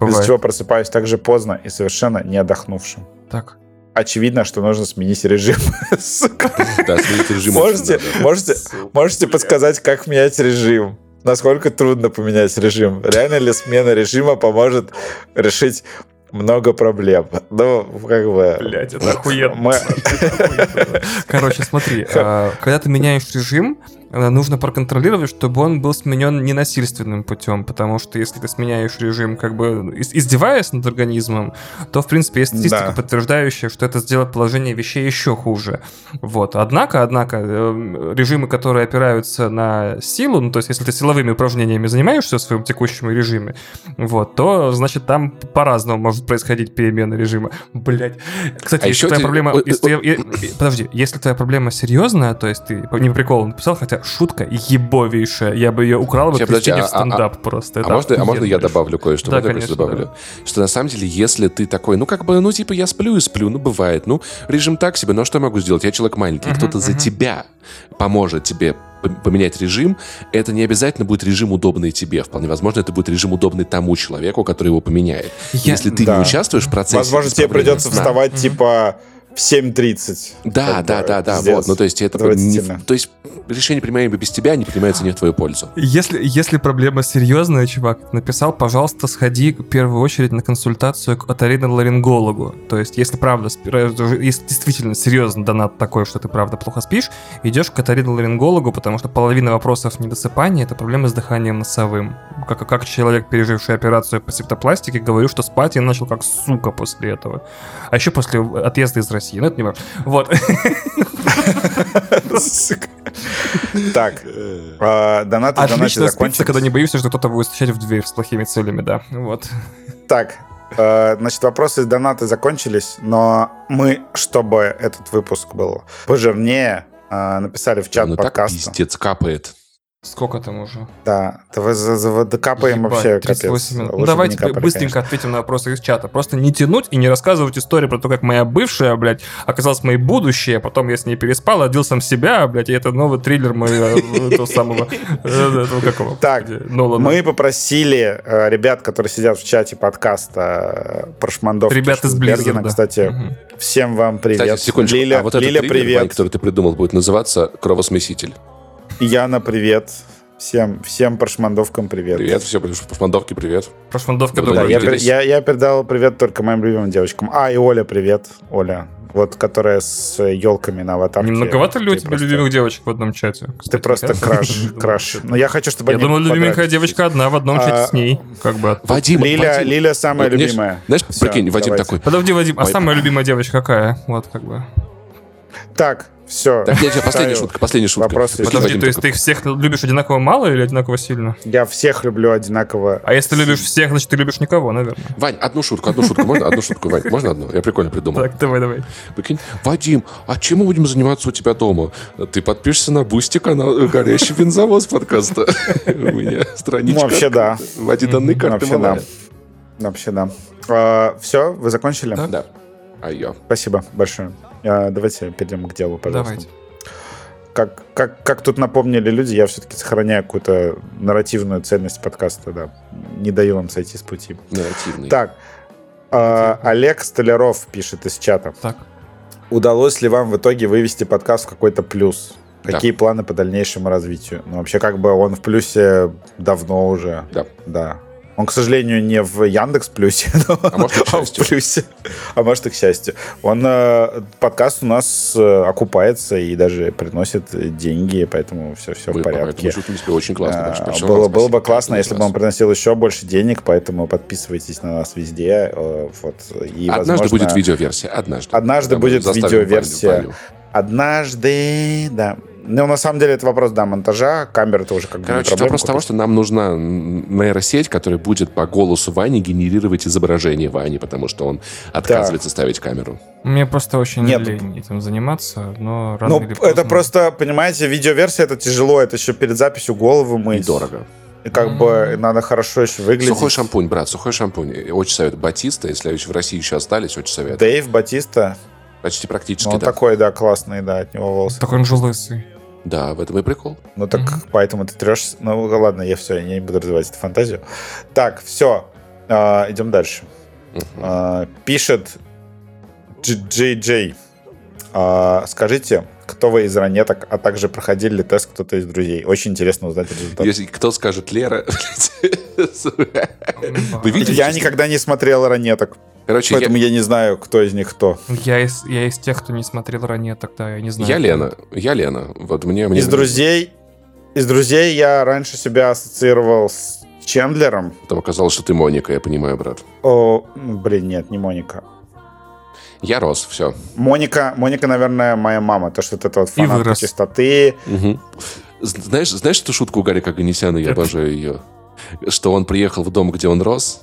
Из-за Бывает. чего просыпаюсь так же поздно и совершенно не отдохнувшим. Так. Очевидно, что нужно сменить режим. Сука. Да, сменить режим. Можете, можете, можете подсказать, как менять режим? Насколько трудно поменять режим? Реально ли смена режима поможет решить много проблем? Ну, как бы... Блять, это охуенно. Мы- Короче, смотри, а, когда ты меняешь режим, нужно проконтролировать, чтобы он был сменен ненасильственным путем, потому что если ты сменяешь режим, как бы ис- издеваясь над организмом, то, в принципе, есть статистика, Да. подтверждающая, что это сделает положение вещей еще хуже. Вот. Однако, однако, э, режимы, которые опираются на силу, ну, то есть, если ты силовыми упражнениями занимаешься в своем текущем режиме, вот, то, значит, там по-разному может происходить перемена режима. Блять. Кстати, А если еще твоя ты- проблема... Если э, э, Подожди, если твоя проблема серьезная, то есть ты не по приколу написал, хотя шутка ебовейшая, я бы ее украл в Ща, подожди, Кристине в а- а- стендап просто. А можно, а можно я добавлю кое-что? Да, конечно, добавлю? Что на самом деле, если ты такой, ну как бы, ну типа я сплю и сплю, ну бывает, ну режим так себе, но что я могу сделать? Я человек маленький, Мгм, кто-то за мгм. тебя поможет тебе поменять режим, это не обязательно будет режим удобный тебе. Вполне возможно, это будет режим удобный тому человеку, который его поменяет. Я- Если ты Да. не участвуешь в процессе Возможно, тебе придется сна. вставать, типа, в 7.30. Да, да, да, да, вот. Ну, то есть, это не, то есть решения, принимаемые без тебя, не принимаются не в твою пользу. Если, если проблема серьезная, чувак, написал, пожалуйста, сходи в первую очередь на консультацию к оториноларингологу. То есть, если правда, если действительно серьезно донат такой, что ты правда плохо спишь, идешь к оториноларингологу, потому что половина вопросов недосыпания — это проблемы с дыханием носовым. Как, как человек, переживший операцию по септопластике, говорю, что спать я начал как сука после этого. А еще после отъезда из России. Ну, это не важно. Вот. Так, а, донаты, донаты закончились. когда не боишься, что кто-то будет стучать в дверь с плохими целями, да. Вот. Так, э, значит, вопросы из донаты закончились, но мы, чтобы этот выпуск был пожирнее, э, написали в чат ну так подкаста. пиздец капает. Сколько там уже? Да, давай за, за- докапаем Ебать, вообще 38 капец. минут. Ну, давайте капали, быстренько конечно. ответим на вопросы из чата. Просто не тянуть и не рассказывать историю про то, как моя бывшая, блядь, оказалась моей будущее, потом я с ней переспал, одел сам себя, блядь, и это новый триллер моего этого самого, э, этого какого? Так, господи, Нолана. Мы попросили э, ребят, которые сидят в чате подкаста э, про Шмандовки Ребят из Близзарда. Кстати, всем вам привет. Кстати, секундочку. Лиля, а вот этот триллер, который ты придумал, будет называться «Кровосмеситель». Яна, привет. Всем, всем прошмандовкам привет. Привет, все, пошмандовки, привет. Про шмандовки Да, я, я, я передал привет только моим любимым девочкам. А, и Оля, привет. Оля. Вот, которая с елками на аватарке. Не многовато ли у Ты тебя просто- любимых девочек в одном чате? Ты кстати, просто да? краш, краш. Но я хочу, чтобы Я думал, любименькая девочка одна в одном чате А, с ней. Как бы. Вадим, Лиля, Вадим. Лиля самая любимая. Знаешь, прикинь, Вадим давайте. такой. Подожди, Вадим, а Ой. самая любимая девочка какая? Вот как бы. Так, все. Так, нет, последняя шутка, последняя шутка. Вопрос. Подожди, Вадим то есть ты их всех любишь одинаково мало или одинаково сильно? Я всех люблю одинаково. А если ты любишь всех, значит, ты любишь никого, наверное. Вань, одну шутку, одну шутку, можно одну шутку, Вань? Можно одну? Я прикольно придумал. Так, давай, давай. Прикинь, Вадим, а чем мы будем заниматься у тебя дома? Ты подпишешься на Бусти канал э, «Горящий бензовоз» подкаста. У меня страничка. Ну, вообще, да. Вади данные карты Вообще, да. Вообще, да. все, вы закончили? Да. Да. А я. Спасибо большое. А, давайте перейдем к делу, пожалуйста. Давайте. Как, как, как тут напомнили люди, я все-таки сохраняю какую-то нарративную ценность подкаста, да. Не даю вам сойти с пути. Нарративный. Так, а, Олег Столяров пишет из чата. Так. Удалось ли вам в итоге вывести подкаст в какой-то плюс? Да. Какие планы по дальнейшему развитию? Ну, вообще, как бы он в плюсе давно уже. Да. Да. Он, к сожалению, не в Яндекс Плюсе, но А может, а в. Плюсе. А может, и к счастью. Он, э, подкаст у нас э, окупается и даже приносит деньги, поэтому все, все в Вы- порядке. поэтому, в очень классно. А, большое Было, было бы классно, если бы он приносил еще больше денег, поэтому подписывайтесь на нас везде. э, Вот, и, Однажды возможно, будет видеоверсия. Однажды. Однажды будет видеоверсия. Однажды, да. Ну, на самом деле, это вопрос, да, монтажа. Камера это уже как бы не Короче, это вопрос того, купить. что нам нужна нейросеть, которая будет по голосу Вани генерировать изображение Вани, потому что он отказывается ставить камеру. Мне просто очень Нет. лень этим заниматься, но рано Ну, или это поздно- просто, понимаете, видеоверсия это тяжело, это еще перед записью голову И мыть. дорого. И как бы надо хорошо еще выглядеть. Сухой шампунь, брат, сухой шампунь. И Очень советую. Батиста, если в России еще остались, очень советую. Дэйв Батиста, Почти практически, ну, он да. такой, да, классный, да, от него волосы. Такой он же лысый. Да, в этом и прикол. Ну так поэтому ты трешь. Ну ладно, я все, я не буду развивать эту фантазию. Так, все, идем дальше. А, пишет Джей Джей. А, скажите, кто вы из ранеток, а также проходили ли тест кто-то из друзей? Очень интересно узнать результат. Если кто скажет Лера... Вы видите? Я никогда не смотрел ранеток, Короче, я- поэтому я не знаю, кто из них кто. Я из, я из тех, кто не смотрел ранее, тогда я не знаю. Я Лена. Я Лена. Вот мне... мне Из друзей, из друзей я раньше себя ассоциировал с Чендлером. Там оказалось, что ты Моника, я понимаю, брат. О, ну, блин, нет, не Моника. Я рос, все. Моника, Моника, наверное, моя мама. То, что вот это вот фанатка чистоты. Знаешь, знаешь эту шутку у Гарика Ганесяна? Я обожаю ее. Что он приехал в дом, где он рос,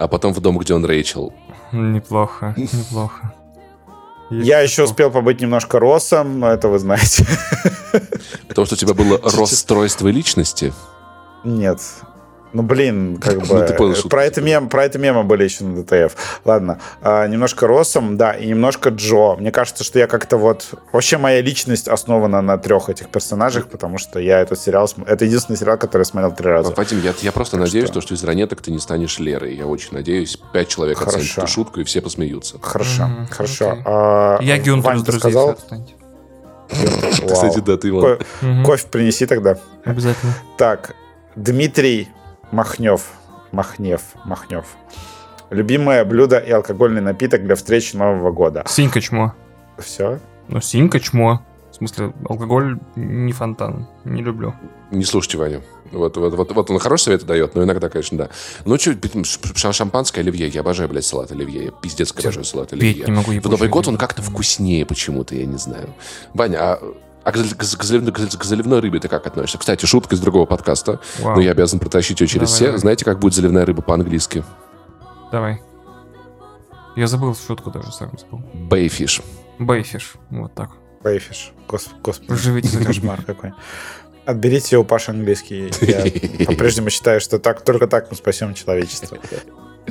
а потом в дом, где он Рэйчел. Неплохо, неплохо. Есть Я еще успел побыть немножко росом, но это вы знаете. Потому что у тебя было расстройство личности. Нет. Ну, блин, как бы... Ну, ты понял шутку. про, это мем, про это мемы были еще на ДТФ. Ладно. А, немножко Росом, да, и немножко Джо. Мне кажется, что я как-то вот... Вообще моя личность основана на трех этих персонажах, потому что я этот сериал... Это единственный сериал, который я смотрел три раза. Вадим, я, я просто надеюсь, что? то, что из ранеток ты не станешь Лерой. Я очень надеюсь. Пять человек оценят Хорошо. эту шутку, и все посмеются. Хорошо, Мгм, хорошо. окей. А, Я Гюнтер Вань, ты друзей, сказал? Кстати, да, ты Кофе принеси тогда. Обязательно. Так, Дмитрий Махнев. Махнев. Махнев. Любимое блюдо и алкогольный напиток для встречи Нового года. Синька чмо. Все? Ну, синька чмо. В смысле, алкоголь не фонтан. Не люблю. Не слушайте Ваню. Вот, вот, вот, вот он хороший совет дает, но иногда, конечно, да. Ну, что, шампанское оливье. Я обожаю, блядь, салат оливье. Я пиздец обожаю салат оливье. Петь не могу В Новый год он как-то вкуснее почему-то, я не знаю. Ваня, а, а к, к, к заливной, к заливной рыбе ты как относишься? Кстати, шутка из другого подкаста, Вау. но я обязан протащить ее через Давай, все. давай. Знаете, как будет заливная рыба по-английски? Давай. Я забыл шутку даже, сам забыл. Бейфиш. Бейфиш. Вот так. Бейфиш. Гос- Господи. Живите за Кошмар какой. Отберите у Паши английский. Я по-прежнему считаю, что так, только так мы спасем человечество.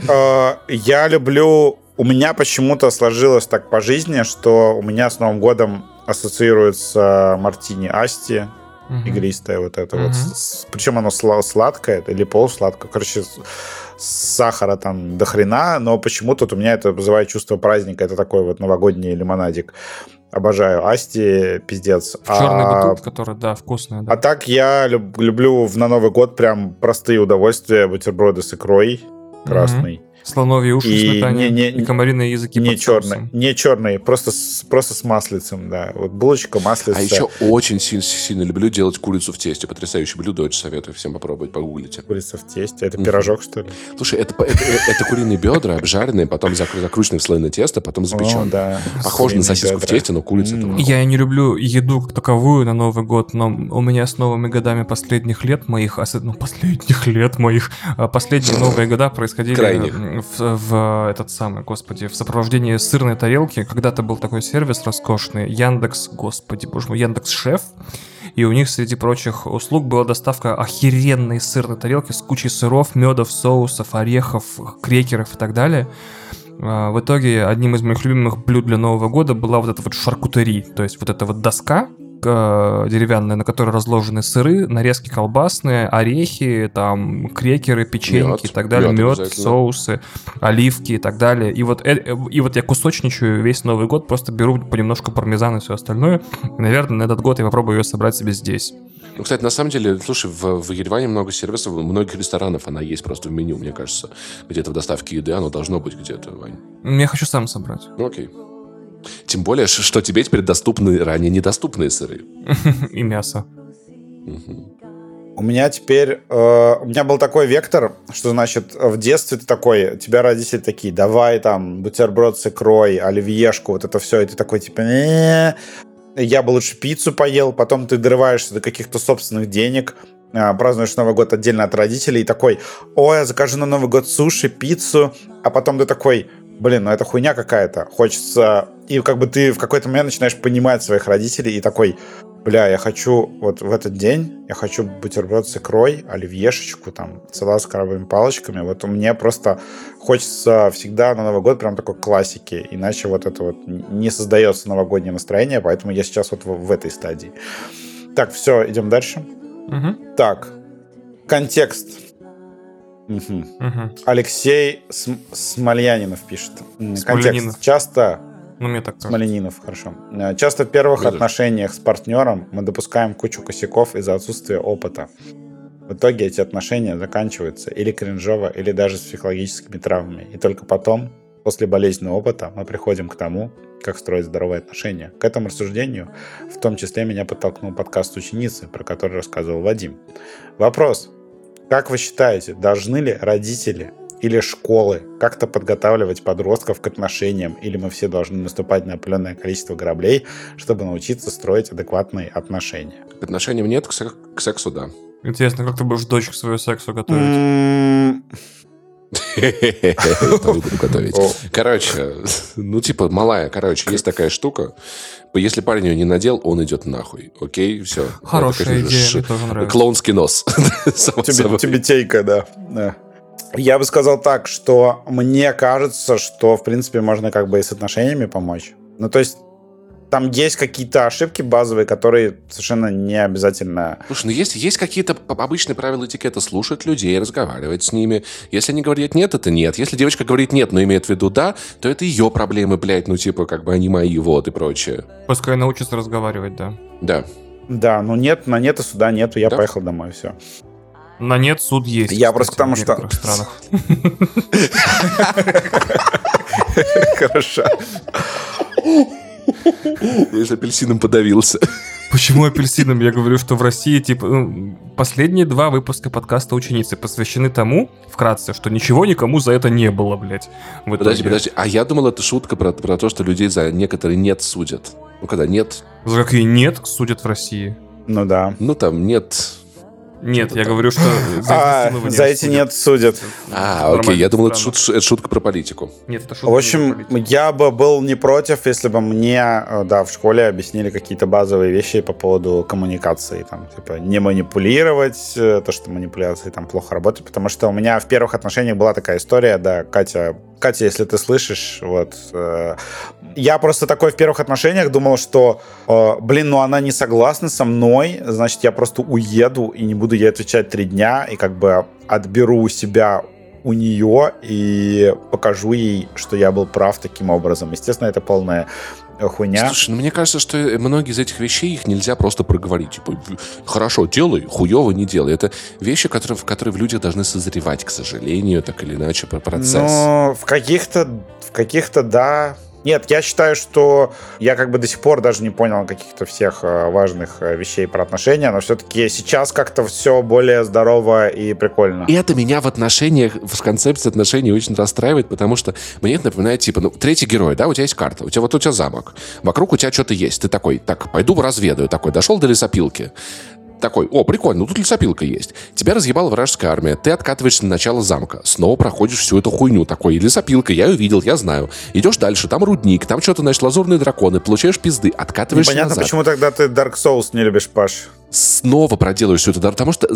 Э, Я люблю... У меня почему-то сложилось так по жизни, что у меня с Новым годом ассоциируется мартини Асти, Мгм. игристое вот это Мгм. вот. С- Причем оно сла- сладкое или полусладкое. Короче, сахара там до хрена, но почему-то у меня это вызывает чувство праздника. Это такой вот новогодний лимонадик. Обожаю Асти, пиздец. Черный А- бутылка, который, да, вкусная, да. а так я люб- люблю в- на Новый год прям простые удовольствия. Бутерброды с икрой красный. Слоновьи уши И в сметане не- не- и комариные языки Не соусом. не черный, просто с, просто с маслицем, да. Вот булочка, маслица. А еще очень сильно, сильно люблю делать курицу в тесте. Потрясающее блюдо, очень советую всем попробовать, погуглите. Курица в тесте. Это пирожок, что ли? Слушай, это, это, это куриные бедра, обжаренные, потом закру- закрученные в слоеное тесто, потом О, запеченные. да. Похоже на сосиску в бедра. тесте, но курица вау. Я не люблю еду как таковую на Новый год, но у меня с новыми годами последних лет моих, ну, последних лет моих, а, последние новые года происходили Крайних. В, в этот самый, господи, в сопровождении сырной тарелки. Когда-то был такой сервис роскошный, Яндекс, господи, боже мой, Яндекс Шеф. И у них среди прочих услуг была доставка охеренной сырной тарелки с кучей сыров, медов, соусов, орехов, крекеров и так далее. А, В итоге одним из моих любимых блюд для Нового года была вот эта вот шаркутери, то есть вот эта вот доска деревянная, на которой разложены сыры, нарезки колбасные, орехи, там крекеры, печеньки Мед, и так далее, мед мед, соусы, оливки и так далее. И вот, э- и вот я кусочничаю весь Новый год, просто беру понемножку пармезана и все остальное. И, наверное, на этот год я попробую ее собрать себе здесь. Ну, кстати, на самом деле, слушай, в, в Ереване много сервисов, многих ресторанов она есть просто в меню, мне кажется. Где-то в доставке еды оно должно быть где-то, Вань. Я хочу сам собрать. Ну, окей. Тем более, что тебе теперь доступны ранее недоступные сыры. И мясо. У меня теперь... э, у меня был такой вектор, что, значит, в детстве ты такой, тебя родители такие, давай там бутерброд с икрой, оливьешку, вот это все, и ты такой, типа, «Э, я бы лучше пиццу поел, потом ты дорываешься до каких-то собственных денег, а, празднуешь Новый год отдельно от родителей, и такой, ой, я закажу на Новый год суши, пиццу, а потом ты такой, блин, ну это хуйня какая-то, хочется... И как бы ты в какой-то момент начинаешь понимать своих родителей и такой, бля, я хочу вот в этот день, я хочу бутерброд с икрой, оливьешечку, там, салат с крабовыми палочками. Вот мне просто хочется всегда на Новый год прям такой классики, иначе вот это вот не создается новогоднее настроение, поэтому я сейчас вот в, в этой стадии. Так, все, идем дальше. Мгм, Так, контекст. Алексей См- Смольянинов пишет. Смольянинов. Контекст. Часто Ну, мне так кажется. Смоленинов, хорошо. Э, Часто в первых Выдержь. отношениях с партнером мы допускаем кучу косяков из-за отсутствия опыта. В итоге эти отношения заканчиваются или кринжово, или даже с психологическими травмами. И только потом, после болезненного опыта, мы приходим к тому, как строить здоровые отношения. К этому рассуждению в том числе меня подтолкнул подкаст ученицы, про который рассказывал Вадим. Вопрос. Как вы считаете, должны ли родители или школы как-то подготавливать подростков к отношениям, или мы все должны наступать на определенное количество граблей, чтобы научиться строить адекватные отношения? К отношениям нет, к, сек- к сексу да. Интересно, как ты будешь дочку свою сексу готовить? Тоже буду готовить. Короче, ну типа малая, короче, есть такая штука. Если парень ее не надел, он идет нахуй. Окей, все. Хорошая идея. Клоунский нос. Тебе, да. Да. Я бы сказал так, что мне кажется, что, в принципе, можно как бы и с отношениями помочь. Ну, то есть, там есть какие-то ошибки базовые, которые совершенно не обязательно... Слушай, ну есть, есть какие-то обычные правила этикета. Слушать людей, разговаривать с ними. Если они говорят нет, это нет. Если девочка говорит нет, но имеет в виду да, то это ее проблемы, блядь. Ну, типа, как бы они мои, вот, и прочее. Пускай научится разговаривать, да. Да. Да, ну нет, на нет и суда нету, я Да. поехал домой, все. На нет суд есть. Я кстати, просто к тому, в что- странах. Хорошо. Я же апельсином подавился. Почему апельсином? Я говорю, что в России, типа, ну, последние два выпуска подкаста «Ученицы» посвящены тому, вкратце, что ничего никому за это не было, блядь. в Подожди, подожди. А я думал, это шутка про, про то, что людей за некоторые нет судят. Ну, когда нет, За какие нет судят в России? Ну да. ну там нет... Нет, я говорю, что за А, за эти нет судят. А, окей, я думал, это, странах. шут- это шутка про политику. Нет, это шутка В общем, я бы был не против, если бы мне, э, да, в школе объяснили какие-то базовые вещи по поводу коммуникации, там, типа, не манипулировать, э, то, что манипуляции там плохо работают, потому что у меня в первых отношениях была такая история, да, Катя, Катя, если ты слышишь, вот, э, я просто такой в первых отношениях думал, что, э, блин, ну она не согласна со мной, значит, я просто уеду и не буду ей отвечать три дня, и как бы отберу у себя у нее и покажу ей, что я был прав таким образом. Естественно, это полная э, хуйня. Слушай, ну мне кажется, что многие из этих вещей их нельзя просто проговорить. Типа, хорошо, делай, хуево не делай. Это вещи, которые, в которые в людях должны созревать, к сожалению, так или иначе, про процесс. Но в каких-то, в каких-то, да. Нет, я считаю, что я как бы до сих пор даже не понял каких-то всех э, важных э, вещей про отношения, но все-таки сейчас как-то все более здорово и прикольно. И это меня в отношениях, в концепции отношений очень расстраивает, потому что мне это напоминает, типа, ну, третий герой, да, у тебя есть карта, у тебя вот у тебя замок, вокруг у тебя что-то есть, ты такой, так, пойду разведаю, такой, дошел до лесопилки, такой, о, прикольно, ну тут лесопилка есть. Тебя разъебала вражеская армия, ты откатываешься на начало замка, снова проходишь всю эту хуйню, такой, лесопилка, я ее видел, я знаю. Идешь дальше, там рудник, там что-то, значит, лазурные драконы, получаешь пизды, откатываешься Непонятно, назад. почему тогда ты Dark Souls не любишь, Паш. Снова проделаешь всю эту дорогу, потому что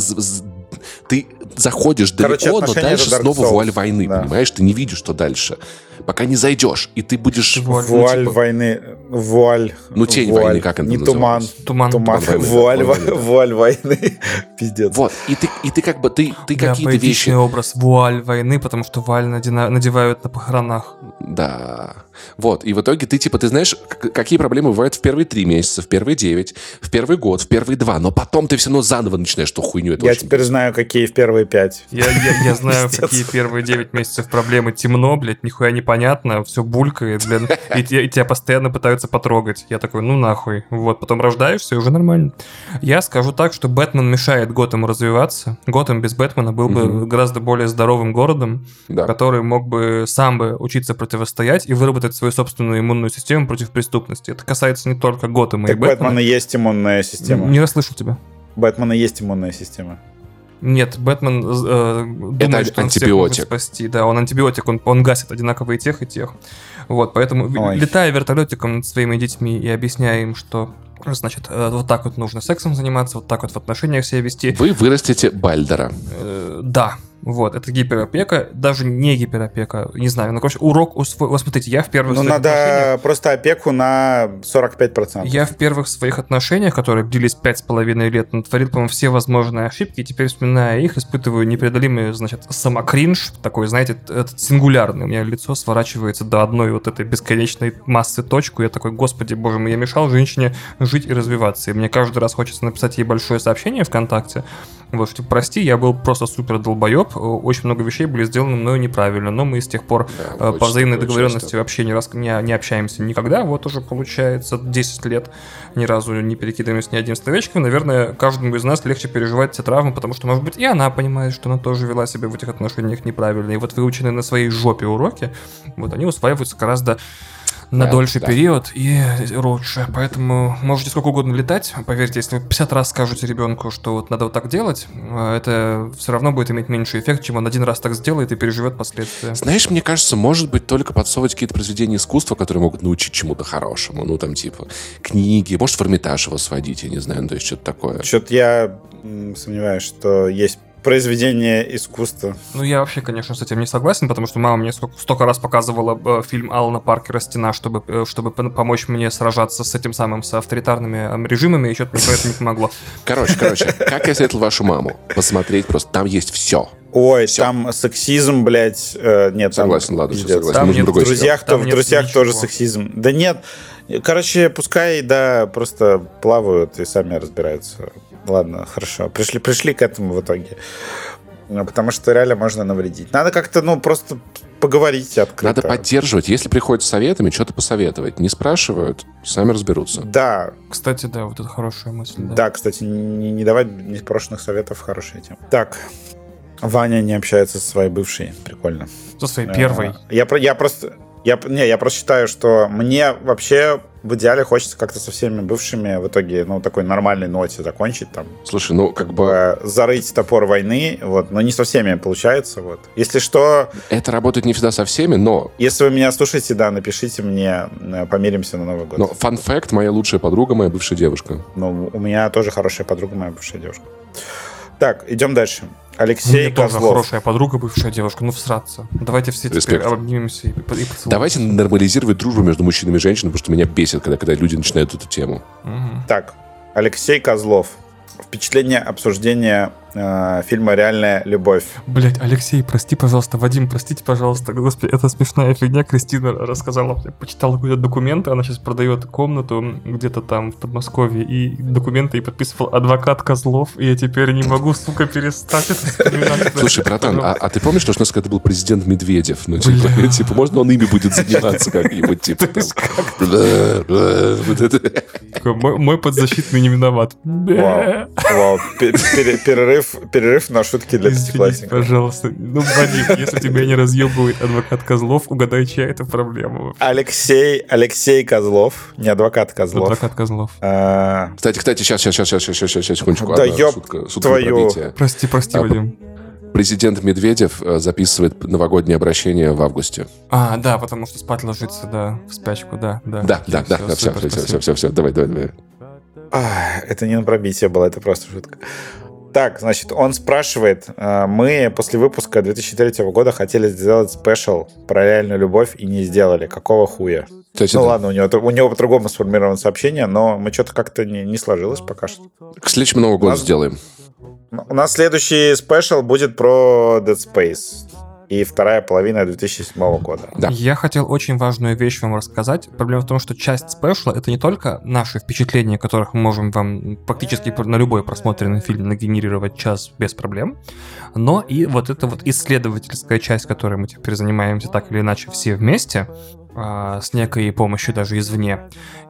ты заходишь Короче, далеко, но дальше это снова вуаль войны, да. понимаешь? Ты не видишь, что дальше. пока не зайдешь, и ты будешь... Вуаль. Вуаль типа- войны, вуаль. Ну, тень вуаль. войны, как она Не туман. Туман. Туман, Туман войны, вуаль, войны, да. вуаль войны. Пиздец. Вот, и ты, и ты как бы, ты, ты Да, какие-то вещи... образ вуаль войны, потому что вуаль надевают на похоронах. Да. Вот, и в итоге ты, типа, ты знаешь, какие проблемы бывают в первые три месяца, в первые девять, в первый год, в первые два, но потом ты все равно заново начинаешь эту хуйню. Это Я очень теперь знаю, какие в первые пять. Я, я, я знаю, Пиздец. какие первые 9 месяцев проблемы. Темно, блядь, нихуя непонятно, все булькает, блин, и, те- и тебя постоянно пытаются потрогать. Я такой, ну нахуй. Вот, потом рождаешься, и уже нормально. Я скажу так, что Бэтмен мешает Готэму развиваться. Готэм без Бэтмена был бы Мгм. гораздо более здоровым городом, Да. который мог бы сам бы учиться противостоять и выработать свою собственную иммунную систему против преступности. Это касается не только Готэма Так и Бэтмена. Бэтмена есть иммунная система. Не расслышал тебя. Бэтмена есть иммунная система. Нет, Бэтмен э, думает, что он всех антибиотик. может спасти. Да, он антибиотик, он, он гасит одинаково и тех, и тех. Вот, поэтому, Ой. летая вертолетиком над своими детьми и объясняя им, что, значит, э, вот так вот нужно сексом заниматься, вот так вот в отношениях себя вести. Вы вырастете Бальдера. Э, да, вот, это гиперопека, даже не гиперопека, не знаю, ну, короче, урок усвоил. Вот смотрите, я в первых Ну, своих отношениях- надо просто опеку на 45%. Я в первых своих отношениях, которые длились пять с половиной лет, натворил, по-моему, все возможные ошибки, и теперь, вспоминая их, испытываю непреодолимый, значит, самокринж, такой, знаете, этот сингулярный. У меня лицо сворачивается до одной вот этой бесконечной массы точку. Я такой, господи, боже мой, я мешал женщине жить и развиваться. И мне каждый раз хочется написать ей большое сообщение ВКонтакте, вот, что, прости, я был просто супер долбоеб, очень много вещей были сделаны мною неправильно, но мы с тех пор Да, Э, очень по взаимной договоренности часто. вообще не, рас... не, не общаемся никогда. Вот уже получается 10 лет ни разу не перекидываемся ни одним словечком. Наверное, каждому из нас легче переживать эти травмы, потому что, может быть, и она понимает, что она тоже вела себя в этих отношениях неправильно. И вот выученные на своей жопе уроки, вот они усваиваются гораздо на Да, дольший да. период и лучше. Поэтому можете сколько угодно летать. Поверьте, если вы 50 раз скажете ребенку, что вот надо вот так делать, э, это все равно будет иметь меньший эффект, чем он один раз так сделает и переживет последствия. Знаешь, мне кажется, может быть, только подсовывать какие-то произведения искусства, которые могут научить чему-то хорошему. Ну, там, типа, книги, может, в Эрмитаж его сводить, я не знаю, ну, то есть что-то такое. Что-то я сомневаюсь, что есть произведение искусства. Ну, я вообще, конечно, с этим не согласен, потому что мама мне сколько, столько раз показывала э, фильм Алана Паркера «Стена», чтобы, э, чтобы помочь мне сражаться с этим самым, с авторитарными э, режимами, и что-то мне поэтому не помогло. Короче, короче, как я советовал вашу маму? Посмотреть просто, там есть все. Ой, Всё. там сексизм, блядь, э, нет. там Согласен, ладно, всё, пиздец. согласен. Там нет В друзьях, Там в нет друзьях ничего. тоже сексизм. Да нет. Короче, пускай, да, просто плавают и сами разбираются. Ладно, хорошо. Пришли, пришли к этому в итоге. Ну, Потому что реально можно навредить. Надо как-то, ну, просто поговорить открыто. Надо поддерживать. Если приходят с советами, что-то посоветовать. Не спрашивают, сами разберутся. Да, Кстати, да, вот это хорошая мысль. Да. да, кстати, не, не давать непрошенных советов хорошая тема. Так, Ваня не общается со своей бывшей. Прикольно. Со своей первой. Э, Я, про- я просто... Я, не, я просто считаю, что мне вообще в идеале хочется как-то со всеми бывшими в итоге, ну, такой нормальной ноте закончить, там, Слушай, ну, как бы, э, зарыть топор войны, вот, но не со всеми получается, вот. Если что, это работает не всегда со всеми, но... если вы меня слушаете, да, напишите мне, э, помиримся на Новый год. Но фан факт, моя лучшая подруга, моя бывшая девушка. Ну, у меня тоже хорошая подруга, моя бывшая девушка. Так, идем дальше. Алексей тоже Козлов. хорошая подруга, бывшая девушка. Ну, всраться. Давайте все теперь Респект. обнимемся и, и. Давайте нормализировать дружбу между мужчинами и женщинами, потому что меня бесит, когда, когда люди начинают эту тему. Мгм. Так, Алексей Козлов. Впечатление обсуждения э, фильма «Реальная любовь». Блять, Алексей, прости, пожалуйста, Вадим, простите, пожалуйста, господи, это смешная фигня. Кристина рассказала, почитала какие-то документы, она сейчас продает комнату где-то там в Подмосковье, и документы и подписывал адвокат Козлов, и я теперь не могу, сука, перестать это вспоминать. Слушай, братан, а, а ты помнишь, что у нас когда был президент Медведев? Ну, типа, типа, можно он ими будет заниматься как-нибудь, типа, там, Мой, подзащитный не виноват. Вау. Вау. Пе- пере- Перерыв, перерыв на шутки для Извините, пятиклассников. пожалуйста. Ну, Вадим, если тебя не разъебывает адвокат Козлов, угадай, чья это проблема. Алексей, Алексей Козлов, не адвокат Козлов. Адвокат Козлов. А, Кстати, кстати, сейчас, сейчас, сейчас, сейчас, сейчас, сейчас, секундочку. Да ёб твою. Прости, прости, А, Вадим. Президент Медведев э, записывает новогоднее обращение в августе. А, да, потому что спать ложится, да, в спячку, да, да. Да, да, да, все, супер, все, все, все, все, давай, давай, давай. а, это не на пробитие было, это просто шутка. Так, значит, он спрашивает, э, мы после выпуска 2003 года хотели сделать спешл про реальную любовь и не сделали. Какого хуя? Кстати, ну да. ладно, у него, у него по-другому сформировано сообщение, но мы что-то как-то не, не сложилось пока что. К следующему Новому году Нас- сделаем. У нас следующий спешл будет про Dead Space. И вторая половина 2007 года. Да. Я хотел очень важную вещь вам рассказать. Проблема в том, что часть спешла — это не только наши впечатления, которых мы можем вам практически на любой просмотренный фильм нагенерировать час без проблем, но и вот эта вот исследовательская часть, которой мы теперь занимаемся так или иначе все вместе, а, с некой помощью даже извне.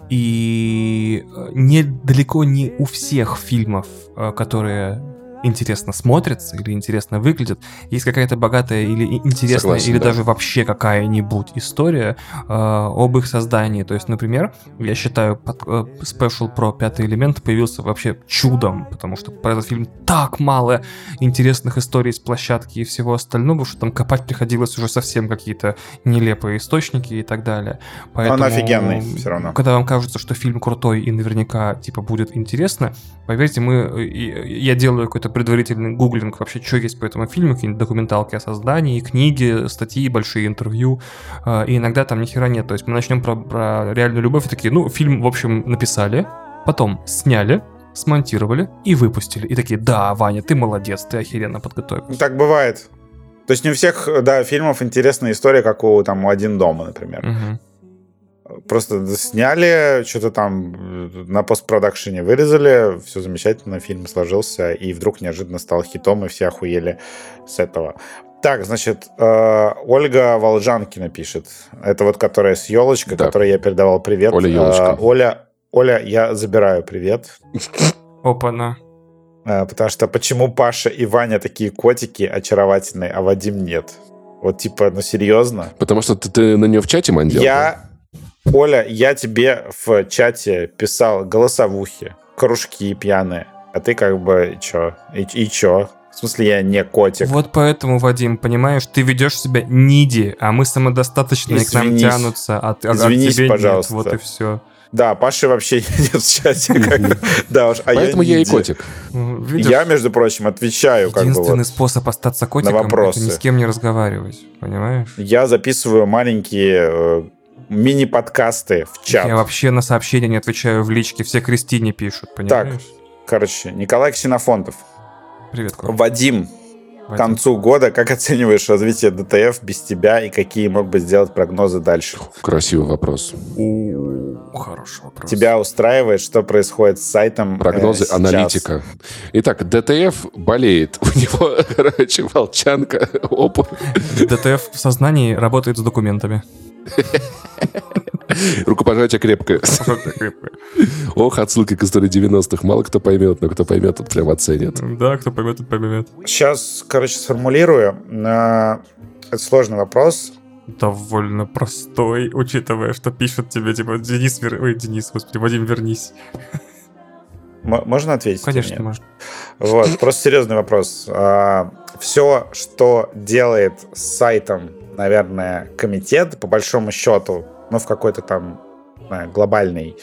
И э, не, далеко не у всех фильмов, э, которые интересно смотрятся или интересно выглядят, есть какая-то богатая или интересная, Согласен, или да. даже вообще какая-нибудь история э, об их создании. То есть, например, я считаю, под- э, спешл про пятый элемент появился вообще чудом, потому что про этот фильм так мало интересных историй с площадки и всего остального, что там копать приходилось уже совсем какие-то нелепые источники и так далее. Поэтому, офигенный всё равно. Когда вам кажется, что фильм крутой и наверняка типа будет интересно, поверьте, мы, э, и- я делаю какой-то предварительный гуглинг вообще, что есть по этому фильму, какие-нибудь документалки о создании, книги, статьи, большие интервью, э, и иногда там ни хера нет. То есть мы начнем про, про реальную любовь и такие, ну, фильм, в общем, написали, потом сняли, смонтировали и выпустили. И такие, да, Ваня, ты молодец, ты охеренно подготовился. Так бывает. То есть не у всех, да, фильмов интересная история, как у там у «Один дома», например. Мгм. Просто сняли, что-то там э, на постпродакшене вырезали, все замечательно, фильм сложился, и вдруг неожиданно стал хитом, и все охуели с этого. Так, значит, э, Ольга Волжанкина пишет. Это вот которая с елочкой, Да. которой я передавал привет. Оля Ёлочка. Э, Оля, Оля, я забираю привет. Опа-на. Э, Потому что почему Паша и Ваня такие котики очаровательные, а Вадим нет? Вот типа, ну серьезно? Потому что ты, ты на нее в чате мандел. Я, Оля, я тебе в чате писал голосовухи, кружки пьяные, а ты как бы чё? И, и чё? В смысле, я не котик. Вот поэтому, Вадим, понимаешь, ты ведешь себя ниди, а мы самодостаточные, к нам Извинись. тянутся, а, ты- а Извинись, тебе нет, пожалуйста. вот и все. Да, Паши вообще нет в чате. как. Да уж, а Поэтому я, и ниндзя. котик. Видишь, Я, между прочим, отвечаю как бы единственный вот. способ остаться котиком, это ни с кем не разговаривать, понимаешь? Я записываю маленькие э, мини-подкасты в чат. Я вообще на сообщения не отвечаю в личке, все Кристине пишут, понимаешь? Короче, Николай Ксенофонтов. Привет, Коль. Вадим, к концу года, как оцениваешь развитие ДТФ без тебя и какие мог бы сделать прогнозы дальше? Красивый вопрос. Хороший вопрос. Тебя устраивает, что происходит с сайтом? э, Прогнозы сейчас? аналитика. Итак, ДТФ болеет. У него, короче, волчанка. Опа. ДТФ в сознании работает с документами. Рукопожатие крепкое. Ох, отсылки к истории 90-х. Мало кто поймет, но кто поймет, тот прям оценит. Да, кто поймет, тот поймет. Сейчас, короче, сформулирую. Э, Это сложный вопрос. Довольно простой, учитывая, что пишет тебе, типа, Денис, вер... Ой, Денис, господи, Вадим, вернись. М- можно ответить? Конечно, может. Вот, просто серьезный вопрос. Все, что делает с сайтом, наверное, комитет, по большому счету, ну, в какой-то там знаю, глобальной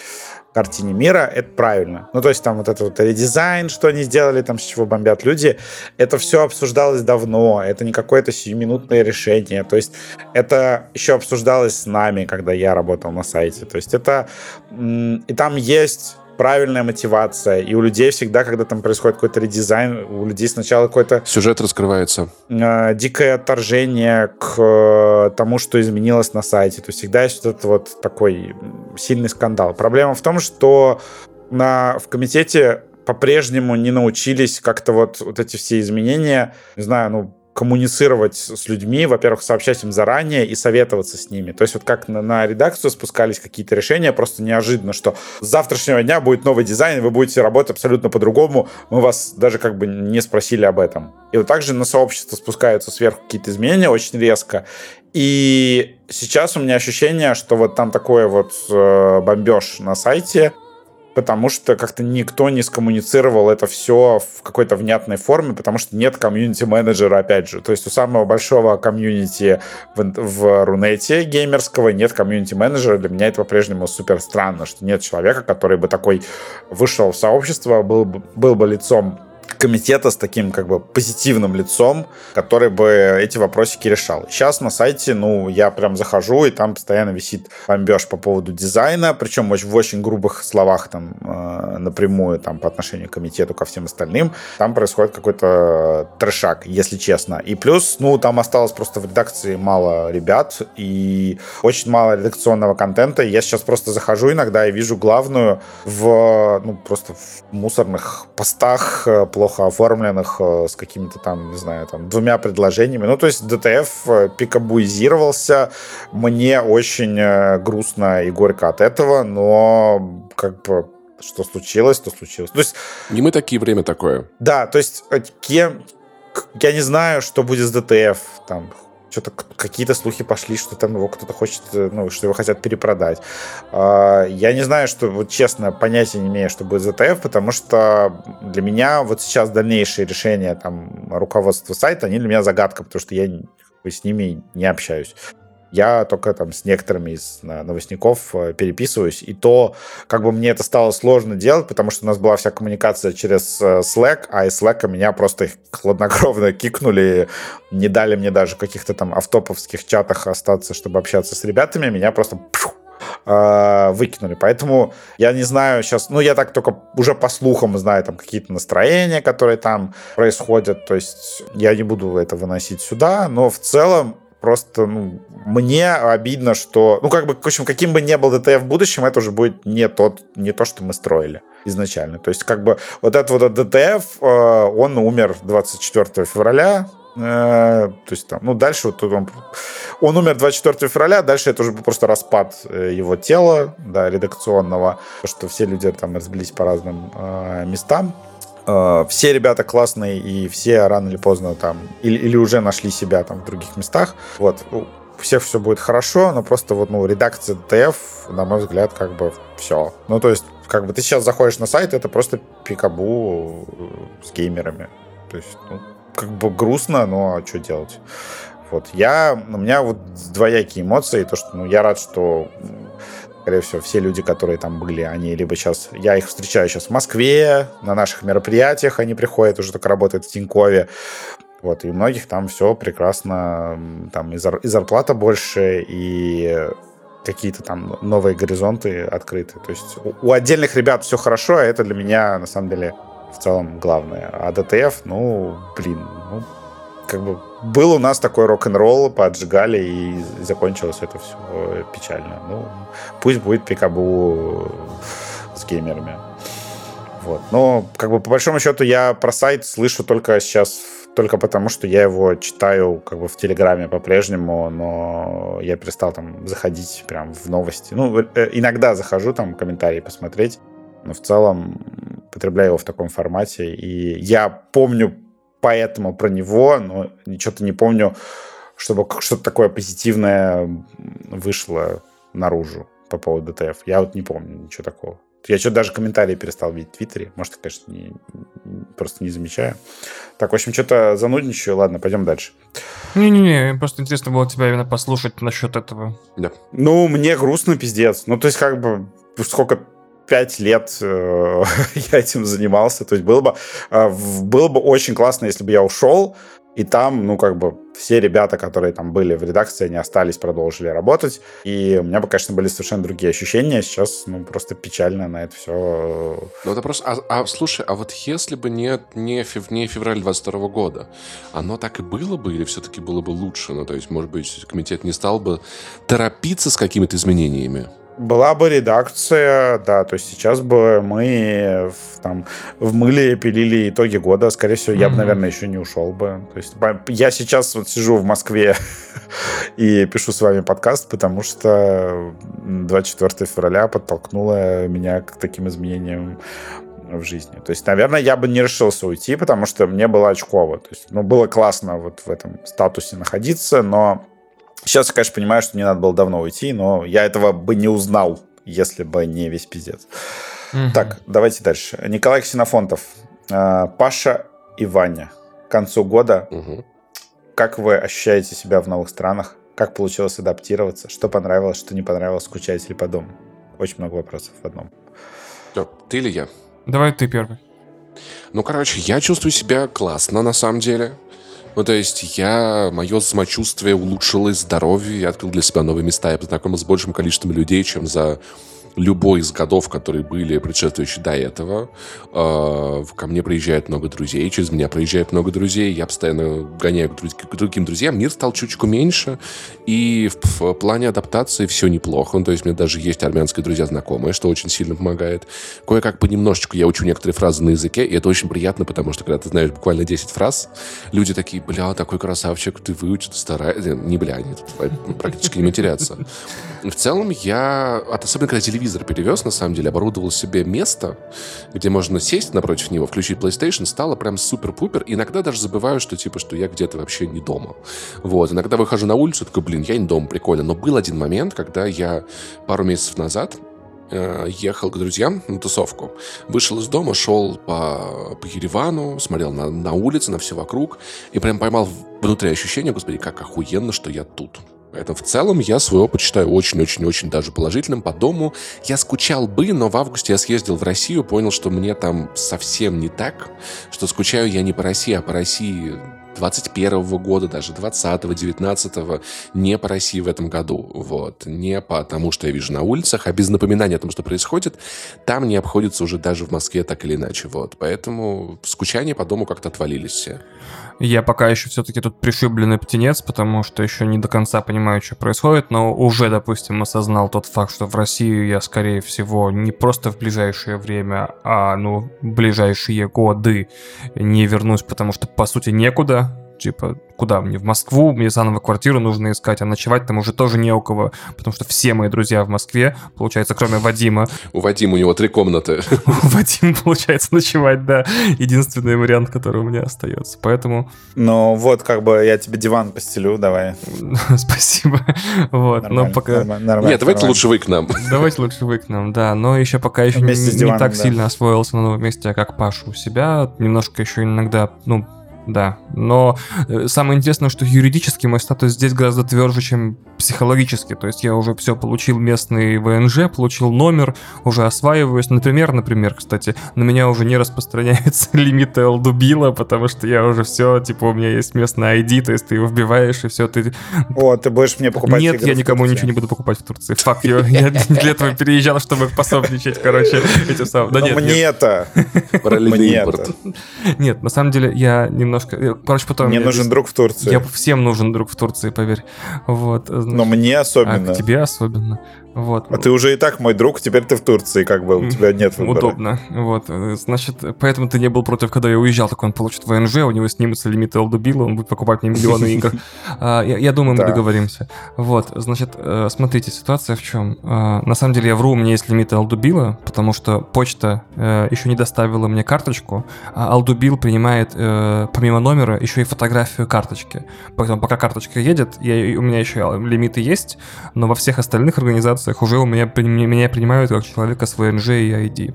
картине мира, это правильно. Ну, то есть там вот этот вот редизайн, что они сделали, там с чего бомбят люди, это все обсуждалось давно, это не какое-то сиюминутное решение, то есть это еще обсуждалось с нами, когда я работал на сайте, то есть это... И там есть правильная мотивация, и у людей всегда, когда там происходит какой-то редизайн, у людей сначала какой-то Сюжет раскрывается. э, дикое отторжение к э, тому, что изменилось на сайте. То есть всегда есть вот этот вот такой сильный скандал. Проблема в том, что на, в комитете по-прежнему не научились как-то вот, вот эти все изменения, не знаю, ну, коммуницировать с людьми, во-первых, сообщать им заранее и советоваться с ними. То есть вот как на, на редакцию спускались какие-то решения, просто неожиданно, что с завтрашнего дня будет новый дизайн, вы будете работать абсолютно по-другому, мы вас даже как бы не спросили об этом. И вот также на сообщество спускаются сверху какие-то изменения очень резко. И сейчас у меня ощущение, что вот там такое вот э, бомбеж на сайте, потому что как-то никто не скоммуницировал это все в какой-то внятной форме, потому что нет комьюнити-менеджера, опять же. То есть у самого большого комьюнити в, в Рунете геймерского нет комьюнити-менеджера. Для меня это по-прежнему супер странно, что нет человека, который бы такой вышел в сообщество, был бы, был бы лицом комитета с таким как бы позитивным лицом, который бы эти вопросики решал. Сейчас на сайте, ну, я прям захожу, и там постоянно висит бомбеж по поводу дизайна, причем в очень грубых словах там э, напрямую там по отношению к комитету, ко всем остальным. Там происходит какой-то трешак, если честно. И плюс, ну, там осталось просто в редакции мало ребят и очень мало редакционного контента. Я сейчас просто захожу иногда и вижу главную в, ну, просто в мусорных постах, э, плохо оформленных, э, с какими-то там, не знаю, там, двумя предложениями. Ну, то есть ДТФ э, пикабуизировался. Мне очень грустно и горько от этого, но как бы что случилось, то случилось. То есть... Не мы такие, время такое. Да, то есть кем... Я не знаю, что будет с ДТФ. Там что-то какие-то слухи пошли, что там его кто-то хочет, э, ну, что его хотят перепродать. А, я не знаю, что, вот честно, понятия не имею, что будет ZTF, потому что для меня вот сейчас дальнейшие решения там руководства сайта, они для меня загадка, потому что я с ними не общаюсь. Я только там с некоторыми из новостников э, переписываюсь, и то как бы мне это стало сложно делать, потому что у нас была вся коммуникация через э, Slack, а из Slack меня просто хладнокровно кикнули, не дали мне даже каких-то там автоповских чатах остаться, чтобы общаться с ребятами, меня просто э, выкинули. Поэтому я не знаю сейчас, ну, я так только уже по слухам знаю там какие-то настроения, которые там происходят, то есть я не буду это выносить сюда, но в целом Просто ну, мне обидно, что... Ну, как бы, в общем, каким бы ни был DTF в будущем, это уже будет не, тот, не то, что мы строили изначально. То есть, как бы, вот этот вот DTF, э, он умер 24 февраля, э, то есть там, ну, дальше вот он, он умер 24 февраля, дальше это уже просто распад э, его тела, да, редакционного, что все люди там разбились по разным местам. Э, все ребята классные, и все рано или поздно там, или, или уже нашли себя там в других местах. Вот, всех все будет хорошо, но просто вот, ну, редакция ДТФ, на мой взгляд, как бы все. Ну, то есть, как бы ты сейчас заходишь на сайт, это просто пикабу э, с геймерами. То есть, ну, как бы грустно, но что делать? Вот, я, у меня вот двоякие эмоции, то, что, ну, я рад, что скорее всего, все люди, которые там были, они либо сейчас... Я их встречаю сейчас в Москве, на наших мероприятиях они приходят, уже только работают в Тинькове. Вот, и у многих там все прекрасно, там и, зар, и зарплата больше, и какие-то там новые горизонты открыты. То есть у, у отдельных ребят все хорошо, а это для меня, на самом деле, в целом главное. А ДТФ, ну, блин, ну, как бы был у нас такой рок-н-ролл, поджигали, и закончилось это все печально. Ну, пусть будет пикабу с геймерами. Вот. Но, как бы, по большому счету, я про сайт слышу только сейчас, только потому, что я его читаю, как бы, в Телеграме по-прежнему, но я перестал там заходить прям в новости. Ну, э, иногда захожу там комментарии посмотреть, но в целом потребляю его в таком формате. И я помню поэтому про него, но что-то не помню, чтобы что-то такое позитивное вышло наружу по поводу ДТФ. Я вот не помню ничего такого. Я что-то даже комментарии перестал видеть в Твиттере. Может, конечно, не, просто не замечаю. Так, в общем, что-то занудничаю. Ладно, пойдем дальше. Не-не-не, просто интересно было тебя именно послушать насчет этого. Да. Ну, мне грустно, пиздец. Ну, то есть, как бы, сколько пять лет э, я этим занимался. То есть было бы, э, было бы очень классно, если бы я ушел, и там, ну, как бы, все ребята, которые там были в редакции, они остались, продолжили работать. И у меня бы, конечно, были совершенно другие ощущения. Сейчас, ну, просто печально на это все. Ну, это просто... А, а слушай, а вот если бы не, не, фев, не февраль 22 года, оно так и было бы или все-таки было бы лучше? Ну, то есть, может быть, комитет не стал бы торопиться с какими-то изменениями? Была бы редакция, да, то есть сейчас бы мы в, там вмыли, пилили итоги года, скорее всего, я mm-hmm. бы, наверное, еще не ушел бы. То есть я сейчас вот сижу в Москве и пишу с вами подкаст, потому что 24 февраля подтолкнуло меня к таким изменениям в жизни. То есть, наверное, я бы не решился уйти, потому что мне было очково. То есть, ну, было классно вот в этом статусе находиться, но Сейчас я, конечно, понимаю, что мне надо было давно уйти, но я этого бы не узнал, если бы не весь пиздец. Угу. Так, давайте дальше. Николай Ксенофонтов. А, Паша и Ваня. К концу года. Угу. Как вы ощущаете себя в новых странах? Как получилось адаптироваться? Что понравилось, что не понравилось? Скучаете ли по дому? Очень много вопросов в одном. Ты или я? Давай ты первый. Ну, короче, я чувствую себя классно, на самом деле. Ну, то есть я, мое самочувствие улучшилось, здоровье, я открыл для себя новые места, я познакомился с большим количеством людей, чем за любой из годов, которые были предшествующие до этого. Э, ко мне приезжает много друзей, через меня приезжает много друзей, я постоянно гоняю к другим друзьям. Мир стал чуточку меньше, и в, плане адаптации все неплохо. Ну, то есть у меня даже есть армянские друзья знакомые, что очень сильно помогает. Кое-как понемножечку я учу некоторые фразы на языке, и это очень приятно, потому что когда ты знаешь буквально 10 фраз, люди такие, бля, такой красавчик, ты выучил, стараешься. Не бля, они практически не матерятся. В целом я, особенно когда телевизор перевез, на самом деле, оборудовал себе место, где можно сесть напротив него, включить PlayStation, стало прям супер-пупер. Иногда даже забываю, что типа, что я где-то вообще не дома. Вот. Иногда выхожу на улицу, такой, блин, я не дома, прикольно. Но был один момент, когда я пару месяцев назад э, ехал к друзьям на тусовку. Вышел из дома, шел по, по Еревану, смотрел на, на улицы, на все вокруг, и прям поймал внутри ощущение, господи, как охуенно, что я тут. Поэтому в целом я свой опыт считаю очень-очень-очень даже положительным. По дому я скучал бы, но в августе я съездил в Россию, понял, что мне там совсем не так, что скучаю я не по России, а по России 21 года, даже 20 19 не по России в этом году. Вот. Не по тому, что я вижу на улицах, а без напоминания о том, что происходит, там не обходится уже даже в Москве так или иначе. Вот. Поэтому скучание по дому как-то отвалились все. Я пока еще все-таки тут пришибленный птенец, потому что еще не до конца понимаю, что происходит, но уже, допустим, осознал тот факт, что в Россию я, скорее всего, не просто в ближайшее время, а, ну, ближайшие годы не вернусь, потому что, по сути, некуда типа, куда мне в Москву, мне заново квартиру нужно искать, а ночевать там уже тоже не у кого, потому что все мои друзья в Москве, получается, кроме Вадима. У Вадима у него три комнаты. У Вадима, получается, ночевать, да, единственный вариант, который у меня остается, поэтому... Ну вот, как бы я тебе диван постелю, давай. Спасибо. Вот, но пока... Нет, давайте лучше вы к нам. Давайте лучше вы к нам, да, но еще пока еще не так сильно освоился на новом месте, как Паша у себя, немножко еще иногда, ну, да. Но э, самое интересное, что юридически мой статус здесь гораздо тверже, чем психологически. То есть я уже все получил местный ВНЖ, получил номер, уже осваиваюсь. Например, например, кстати, на меня уже не распространяются лимиты Алдубила, потому что я уже все, типа, у меня есть местный ID, то есть ты его вбиваешь, и все, ты... О, ты будешь мне покупать Нет, я никому ничего не буду покупать в Турции. Фак, я, для этого переезжал, чтобы пособничать, короче, эти самые. Да нет, мне это. Параллельный импорт. Нет, на самом деле я немножко... Э, короче, потом... Мне нужен друг в Турции. Я всем нужен друг в Турции, поверь. Вот. Но мне особенно. А к тебе особенно. Вот. А ты уже и так мой друг, теперь ты в Турции, как бы, у тебя нет выбора. Удобно. Вот. Значит, поэтому ты не был против, когда я уезжал, так он получит ВНЖ, у него снимутся лимиты Алдубила, он будет покупать мне миллионы игр. А, я думаю, мы договоримся. Вот. Значит, э, смотрите, ситуация в чем. А, на самом деле я вру, у меня есть лимиты Алдубила, потому что почта э, еще не доставила мне карточку, а Алдубил принимает э, помимо номера еще и фотографию карточки. Поэтому пока карточка едет, у меня еще лимиты есть, но во всех остальных организациях организациях уже у меня, меня принимают как человека с ВНЖ и ID.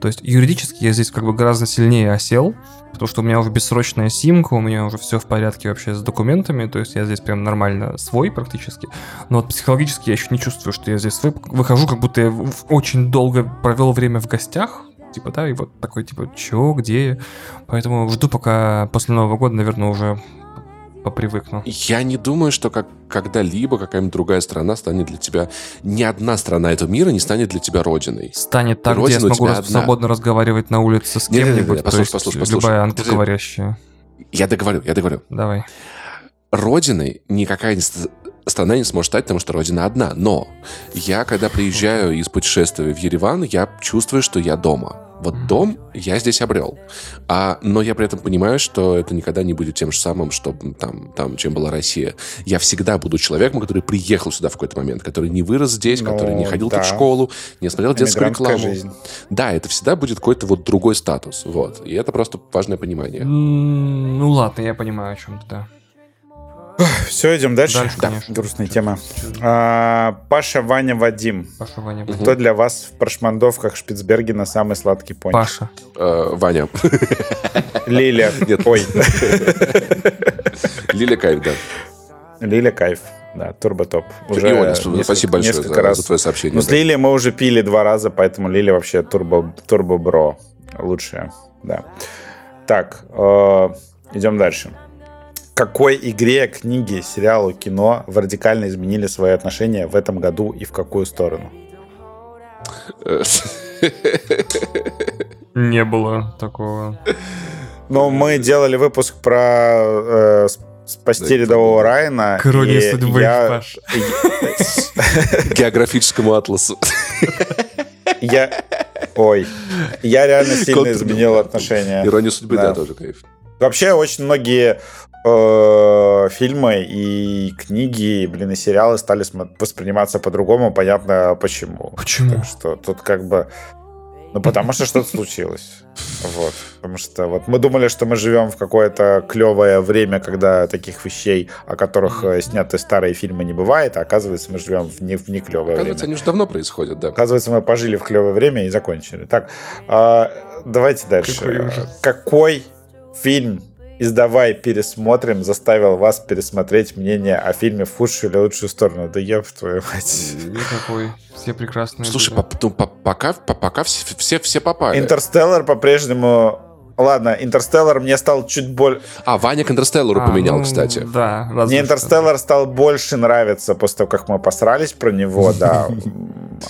То есть юридически я здесь как бы гораздо сильнее осел, потому что у меня уже бессрочная симка, у меня уже все в порядке вообще с документами, то есть я здесь прям нормально свой практически. Но вот психологически я еще не чувствую, что я здесь свой. Выхожу, как будто я очень долго провел время в гостях, типа, да, и вот такой, типа, чё, где? Поэтому жду, пока после Нового года, наверное, уже попривыкну. Я не думаю, что как, когда-либо какая-нибудь другая страна станет для тебя... Ни одна страна этого мира не станет для тебя родиной. Станет так, Родина где я смогу раз, свободно разговаривать на улице с кем-нибудь. Послушай, послушай, послушай. Любая англоговорящая. Я договорю, я договорю. Давай. Родиной никакая страна не сможет стать, потому что родина одна. Но я, когда приезжаю из путешествия в Ереван, я чувствую, что я дома. Вот дом я здесь обрел. А, но я при этом понимаю, что это никогда не будет тем же самым, что там, там, чем была Россия. Я всегда буду человеком, который приехал сюда в какой-то момент, который не вырос здесь, ну, который не ходил да. в школу, не смотрел детскую рекламу. Жизнь. Да, это всегда будет какой-то вот другой статус. Вот. И это просто важное понимание. Ну ладно, я понимаю, о чем ты, да. Все, идем дальше. Дальше, да. конечно. Грустная тема. А, Паша, Ваня, Вадим. Паша, Ваня, Вадим. Кто для вас в прошмандовках Шпицбергена самый сладкий пончик? Паша. Э, Ваня. Лиля. Нет. Ой. Лиля кайф, да. Лиля кайф. Да, турботоп. Уже Ионя, спасибо большое за, раз. за твое сообщение. Ну, с Лили мы уже пили два раза, поэтому Лили вообще турбо, турбо бро. Лучшая. Да. Так, э, идем дальше. Какой игре, книге, сериалу, кино в радикально изменили свои отношения в этом году и в какую сторону? Не было такого. Ну, мы делали выпуск про э, спасти рядового Райана. К иронии судьбы, Паш. Географическому атласу. Я... Ой. Я реально сильно изменил отношения. Ирония судьбы, да, тоже кайф. Вообще, очень многие э, фильмы и книги, блин, и сериалы стали восприниматься по-другому, понятно почему. Почему? Так что тут как бы... Ну, потому что что-то случилось. Вот. Потому что вот мы думали, что мы живем в какое-то клевое время, когда таких вещей, о которых э, сняты старые фильмы, не бывает, а оказывается, мы живем в не, в не клевое Оказывается, время. они уже давно происходят, да. Оказывается, мы пожили в клевое время и закончили. Так, э, давайте дальше. Какой Какой фильм издавай пересмотрим заставил вас пересмотреть мнение о фильме в худшую или лучшую сторону. Да я в твою мать. Никакой. Все прекрасные. Слушай, были. по- ну, по- пока, по- пока все, все, все попали. Интерстеллар по-прежнему... Ладно, Интерстеллар мне стал чуть более... А, Ваня к Интерстеллару А, поменял, ну, кстати. Да, Мне. Интерстеллар стал больше нравиться после того, как мы посрались про него, да.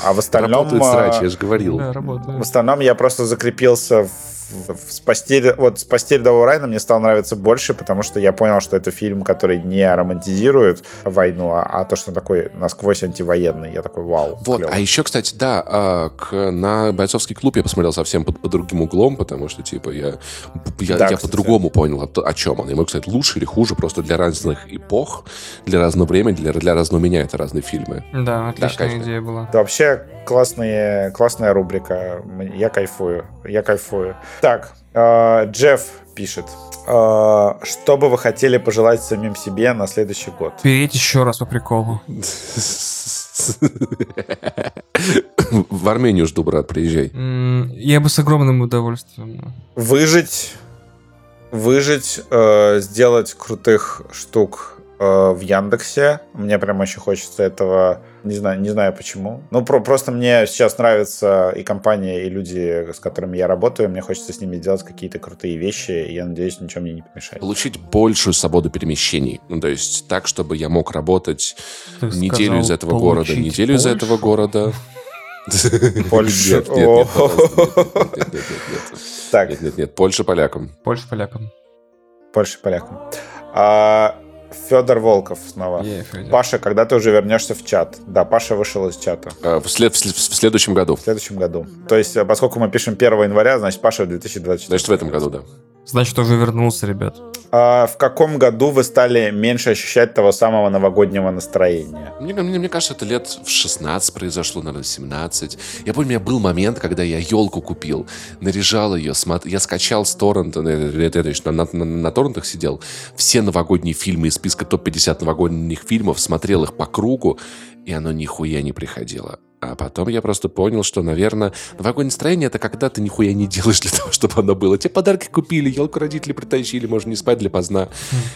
А в остальном... Работает а, срач, я же говорил. Да, В остальном я просто закрепился в, в спасти, вот спасти рядового Райана мне стал нравиться больше, потому что я понял, что это фильм, который не романтизирует войну, а, а то, что он такой насквозь антивоенный. Я такой, вау. Вот, клёво. а еще, кстати, да, а, к- на бойцовский клуб я посмотрел совсем под, под другим углом, потому что, типа, я, я, Да, я по-другому понял, о, о чем он. Я могу сказать, лучше или хуже, просто для разных эпох, для разного времени, для, для разного меня это разные фильмы. Да, отличная конечно. идея была. Да, вообще классные, классная рубрика. Я кайфую. Я кайфую. Так, э, Джефф пишет. Э, что бы вы хотели пожелать самим себе на следующий год? Переть еще раз по приколу. В Армению жду, брат, приезжай. Я бы с огромным удовольствием. Выжить, выжить, э, сделать крутых штук в Яндексе. Мне прям очень хочется этого. Не знаю, не знаю почему. Ну, про- просто мне сейчас нравится и компания, и люди, с которыми я работаю. Мне хочется с ними делать какие-то крутые вещи. И я надеюсь, ничего мне не помешает. Получить большую свободу перемещений. Ну, то есть так, чтобы я мог работать Ты неделю сказал, из этого города, неделю из больше? этого города. Больше. Нет, нет, нет, нет, Польша полякам. Больше полякам. больше полякам. Федор Волков снова. Е, Федя. Паша, когда ты уже вернешься в чат? Да, Паша вышел из чата А, В, след- в в следующем году. в следующем году. То есть, э, поскольку мы пишем 1 января, значит, Паша в 2024. Значит, в этом году, да. Значит, уже вернулся, ребят. А в каком году вы стали меньше ощущать того самого новогоднего настроения? Мне, мне, мне кажется, это лет в 16 произошло, наверное, 17. Я помню, у меня был момент, когда я елку купил, наряжал ее, смотр... я скачал с торрента, на, это- это еще на, на- на торрентах сидел, все новогодние фильмы из списка топ-50 новогодних фильмов, смотрел их по кругу, и оно нихуя не приходило. А потом я просто понял, что, наверное, новогоднее настроение это когда ты нихуя не делаешь для того, чтобы оно было. Тебе подарки купили, елку родители притащили, можно не спать для поздна.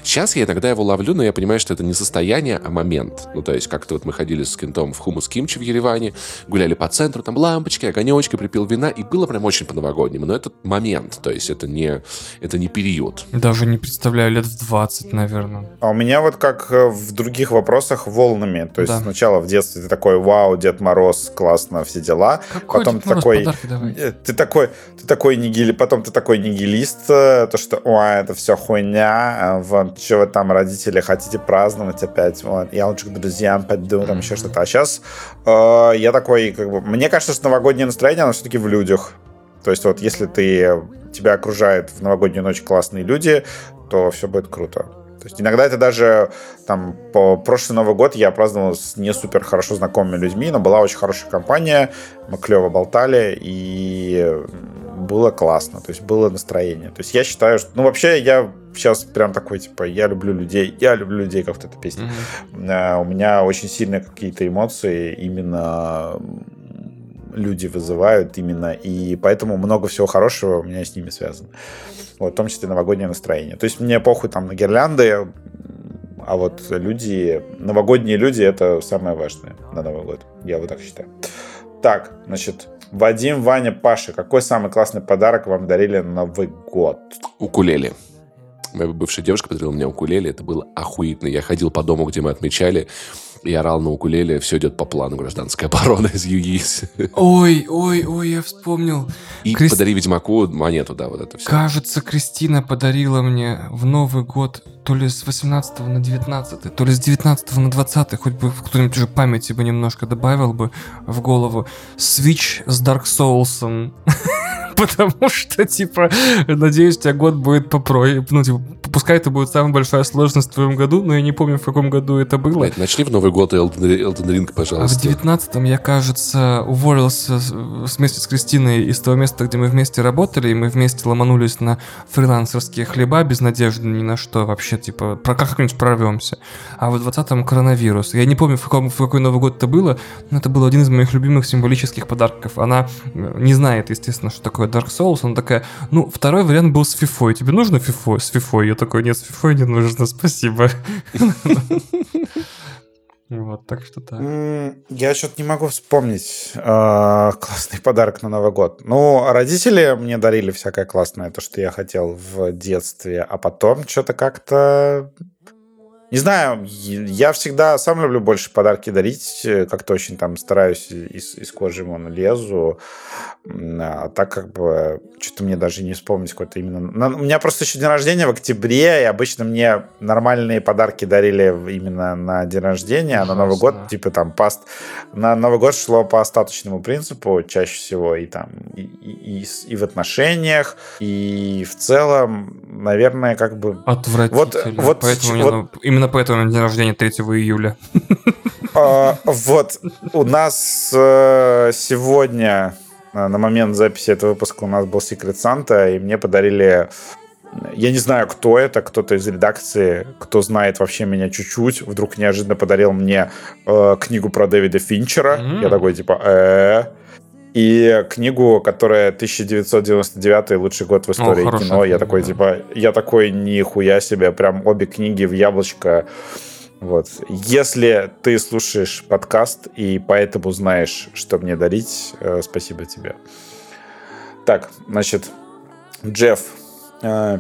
Сейчас я иногда его ловлю, но я понимаю, что это не состояние, а момент. Ну, то есть, как-то вот мы ходили с кентом в хумус кимчи в Ереване, гуляли по центру, там лампочки, огонечки, припил вина, и было прям очень по-новогоднему. Но это момент, то есть это не, это не период. Даже не представляю, лет в 20, наверное. А у меня вот как э, в других вопросах волнами. То есть Да. сначала в детстве ты такой, вау, Дед Мороз, классно, все дела. Какой потом ты такой, э, ты такой, ты такой нигили, потом ты такой нигилист, э, то что, ой, это все хуйня, э, вот, вы там, родители, хотите праздновать опять, вот, я лучше к друзьям пойду, там еще что-то. А сейчас я такой, как бы, мне кажется, что новогоднее настроение, оно все-таки в людях. То есть вот если ты, тебя окружают в новогоднюю ночь классные люди, то все будет круто. То есть иногда это даже там по прошлый Новый год я праздновал с не супер хорошо знакомыми людьми, но была очень хорошая компания, мы клево болтали и было классно, то есть было настроение. То есть я считаю, что, ну вообще я сейчас прям такой типа я люблю людей, я люблю людей, как вот эта песня. Э, У меня очень сильные какие-то эмоции именно люди вызывают именно, и поэтому много всего хорошего у меня с ними связано. Вот, в том числе новогоднее настроение. То есть мне похуй там на гирлянды, а вот люди, новогодние люди, это самое важное на Новый год. Я вот так считаю. Так, значит, Вадим, Ваня, Паша, какой самый классный подарок вам дарили на Новый год? Укулеле. Моя бывшая девушка подарила мне укулеле. Это было охуительно. Я ходил по дому, где мы отмечали, и орал на укулеле. Все идет по плану гражданской обороны из ЮИС. Ой, ой, ой, я вспомнил. И Крис- подари Ведьмаку монету, да, вот это все. Кажется, Кристина подарила мне в Новый год то ли с 18 на 19, то ли с 19 на 20, хоть бы кто-нибудь уже памяти бы немножко добавил бы в голову. Switch с Dark Souls. Потому что, типа, надеюсь, у тебя год будет попро. Ну, типа, пускай это будет самая большая сложность в твоем году, но я не помню, в каком году это было. Блядь, начни в Новый год Elden Elden Ring, А в пожалуйста. девятнадцатом я, кажется, уволился вместе с Кристиной из того места, где мы вместе работали, и мы вместе ломанулись на фрилансерские хлеба без надежды ни на что вообще, типа, про как-нибудь прорвемся. А в двадцатом коронавирус. Я не помню, в, каком, в какой Новый год это было, но это был один из моих любимых символических подарков. Она э, не знает, естественно, что такое Dark Souls. Она такая, ну, второй вариант был с фифой. Тебе нужно фифо? С фифой? Я такой, нет, с фифой не нужно, спасибо. Вот, так что так. Я что-то не могу вспомнить э, классный подарок на Новый год. Ну, родители мне дарили всякое классное, то, что я хотел в детстве, а потом что-то как-то... Не знаю, я всегда сам люблю больше подарки дарить, э, как-то очень там стараюсь из, из кожи вон лезу, а так как бы что-то мне даже не вспомнить какой-то именно... У меня просто еще день рождения в октябре, и обычно мне нормальные подарки дарили именно на день рождения, а на Новый год типа там паст на Новый год шло по остаточному принципу чаще всего и там и, и- и и в отношениях и в целом наверное как бы Отвратительно. вот поэтому ч- у меня, вот- ну, именно поэтому у меня день рождения 3 июля. А, вот у нас э, сегодня э, на момент записи этого выпуска у нас был Secret Santa, и мне подарили я не знаю, кто это, кто-то из редакции, кто знает вообще меня чуть-чуть, вдруг неожиданно подарил мне э, книгу про Дэвида Финчера. М. Я такой, типа, э И книгу, которая 1999 лучший год в истории хорошая кино. Я книга, такой, да. типа, я такой, нихуя себе, прям обе книги в яблочко. Вот. Если ты слушаешь подкаст и поэтому знаешь, что мне дарить, э, спасибо тебе. Так, значит, Джефф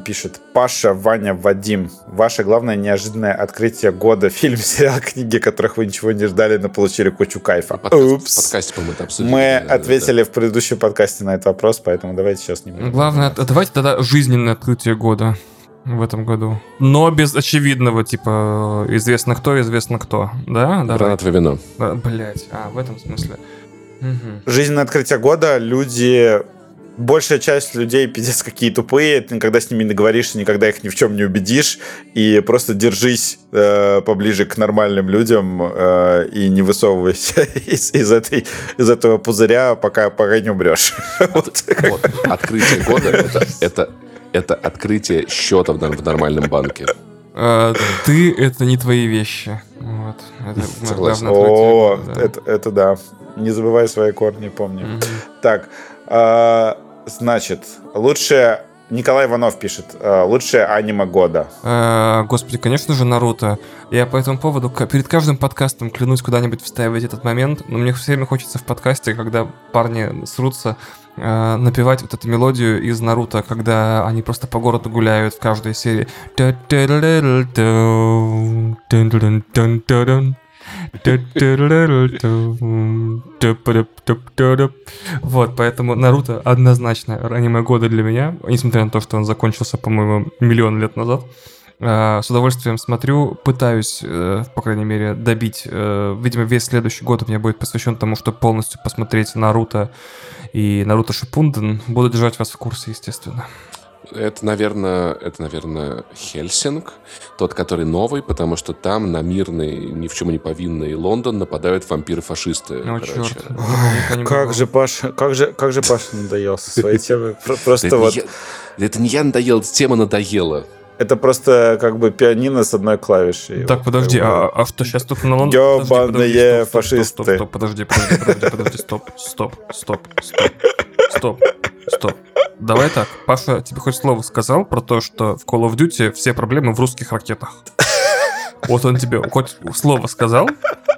пишет. Паша, Ваня, Вадим. Ваше главное неожиданное открытие года. Фильм, сериал, книги, которых вы ничего не ждали, но получили кучу кайфа. Подкаст- Упс. Подкасте, по-моему, это обсудили. Мы Да, да, да. ответили в предыдущем подкасте на этот вопрос, поэтому давайте сейчас не будем. Главное, а давайте тогда жизненное открытие года в этом году. Но без очевидного, типа, известно кто, известно кто. Да? Давай. Гранатовое вино. Блять, а, в этом смысле. Мгм. Жизненное открытие года. Люди... Большая часть людей пиздец какие тупые, ты никогда с ними не договоришься, никогда их ни в чем не убедишь, и просто держись э, поближе к нормальным людям э, и не высовывайся из, из, этой, из этого пузыря, пока, пока не умрешь. Вот. Вот, открытие года это, это, это открытие счета в, в нормальном банке. А, ты — это не твои вещи. Вот. Это Согласен. О, года. это, это да. Не забывай свои корни, помни. Мгм. Так, а, значит, лучшее... Николай Иванов пишет. а, Лучшее аниме года. Э, Господи, конечно же, Наруто. Я по этому поводу перед каждым подкастом клянусь куда-нибудь вставить этот момент, но мне все время хочется в подкасте, когда парни срутся, э, напевать вот эту мелодию из Наруто, когда они просто по городу гуляют в каждой серии. Вот, поэтому Наруто однозначно аниме года для меня, несмотря на то, что он закончился, по-моему, миллион лет назад. Э, С удовольствием смотрю, пытаюсь, э, по крайней мере, добить. э, Видимо, весь следующий год у меня будет посвящен тому, чтобы полностью посмотреть Наруто и Наруто Шипунден. Буду держать вас в курсе, естественно. Это, наверное, это, наверное, Хельсинг, тот, который новый, потому что там на мирный, ни в чем не повинный Лондон нападают вампиры-фашисты. Короче. черт. Не Как же Паша, как же, как же Паша надоел со своей темой. Просто вот, это не я надоел, тема надоела. это просто как бы пианино с одной клавишей. Так, подожди, а, а что сейчас только на Лондон? Ёбаные стоп, стоп, стоп, фашисты. Стоп, стоп, подожди, подожди, подожди, подожди, стоп, стоп, стоп, стоп, стоп, стоп. Давай так, Паша тебе хоть слово сказал про то, что в Call of Duty все проблемы в русских ракетах? Вот он тебе хоть слово сказал,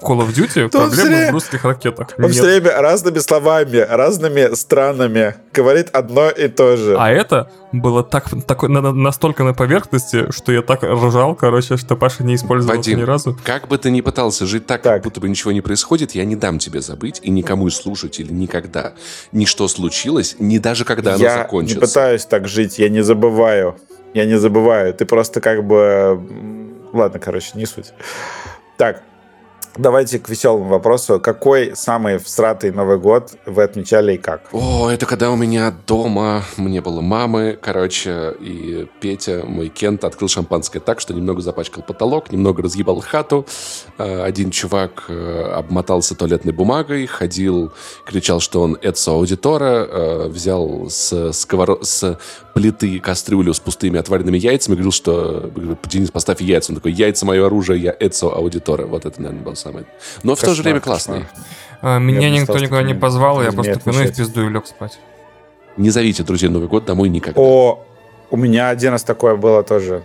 Call of Duty То проблемы время- в русских ракетах. Он все время разными словами, разными странами говорит одно и то же. А это было так, такой, на- на- настолько на поверхности, что я так ржал, короче, что Паша не использовал Вадим, ни разу. Как бы ты ни пытался жить так, Так. как будто бы ничего не происходит, я не дам тебе забыть и никому из слушателей никогда. Ни что случилось, ни даже когда оно я не закончится. пытаюсь так жить, я не забываю. Я не забываю. Ты просто как бы... Ладно, короче, не суть. Так, давайте к веселому вопросу. Какой самый всратый Новый год вы отмечали и как? О, это когда у меня дома не было мамы, короче, и Петя, мой Кент, открыл шампанское так, что немного запачкал потолок, немного разъебал хату. Э, Один чувак э, обмотался туалетной бумагой, ходил, кричал, что он Эдсо Аудитора, э, взял с, сковоро- с плиты кастрюлю с пустыми отваренными яйцами, говорил, что Денис, поставь яйца. Он такой, яйца мое оружие, я Эдсо Аудитора. Вот это, наверное, был самый. Но в то же время классный. А, Меня никто никуда не позвал, я просто ну и в пизду и лег спать. Не зовите друзей Новый год домой никогда. О, у меня один раз такое было тоже.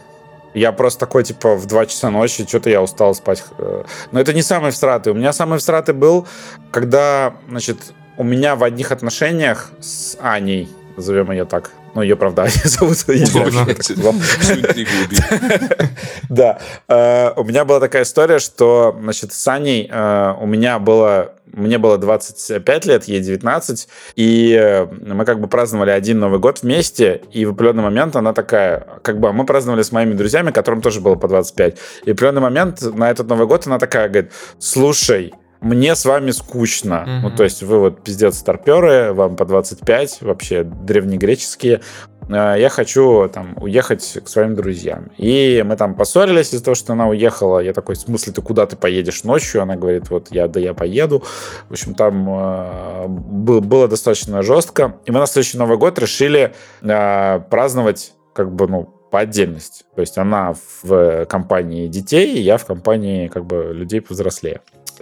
Я просто такой, типа, в 2 часа ночи, что-то я устал спать. Э, Но это не самый всратый. У меня самый всратый был, когда, значит, у меня в одних отношениях с Аней, назовем ее так, ну, ее, правда, Аня зовут. Да. Э, У меня была такая история, что, значит, с Аней э, у меня было... Мне было 25 лет, ей 19, и э, мы как бы праздновали один Новый год вместе, и в определенный момент она такая, как бы мы праздновали с моими друзьями, которым тоже было по 25, и в определенный момент на этот Новый год она такая говорит, слушай, мне с вами скучно. Мгм. Ну, то есть вы вот пиздец старперы, вам по 25, вообще древнегреческие. Э, Я хочу там уехать к своим друзьям. И мы там поссорились из-за того, что она уехала. Я такой, в смысле, ты куда ты поедешь ночью? Она говорит, вот я, да я поеду. В общем, там э, был- было достаточно жестко. И мы на следующий Новый год решили э, праздновать как бы, ну, по отдельности. То есть она в компании детей, я в компании как бы людей повзрослее.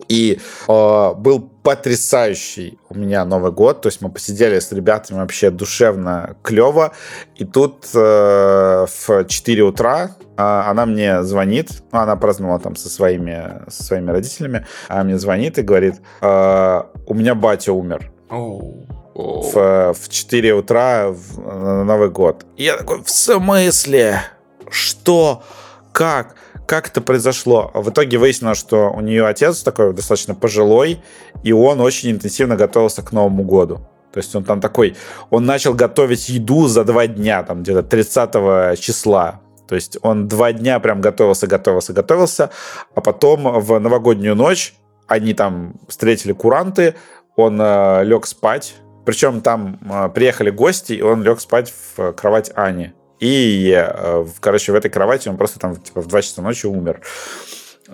И э, был потрясающий у меня Новый год. То есть мы посидели с ребятами вообще душевно, клево. И тут э, в 4 утра э, она мне звонит. Ну, она праздновала там со своими, со своими родителями. Она мне звонит и говорит, э, у меня батя умер в, в 4 утра в, на Новый год. И я такой, в смысле? Что? Как? Как это произошло? В итоге выяснилось, что у нее отец такой достаточно пожилой, и он очень интенсивно готовился к Новому году. То есть он там такой, он начал готовить еду за два дня, там где-то 30 числа. То есть он два дня прям готовился, готовился, готовился, а потом в новогоднюю ночь они там встретили куранты, он э, лег спать, причем там э, приехали гости, и он лег спать в кровать Ани. И, э, короче, в этой кровати он просто там типа в 2 часа ночи умер.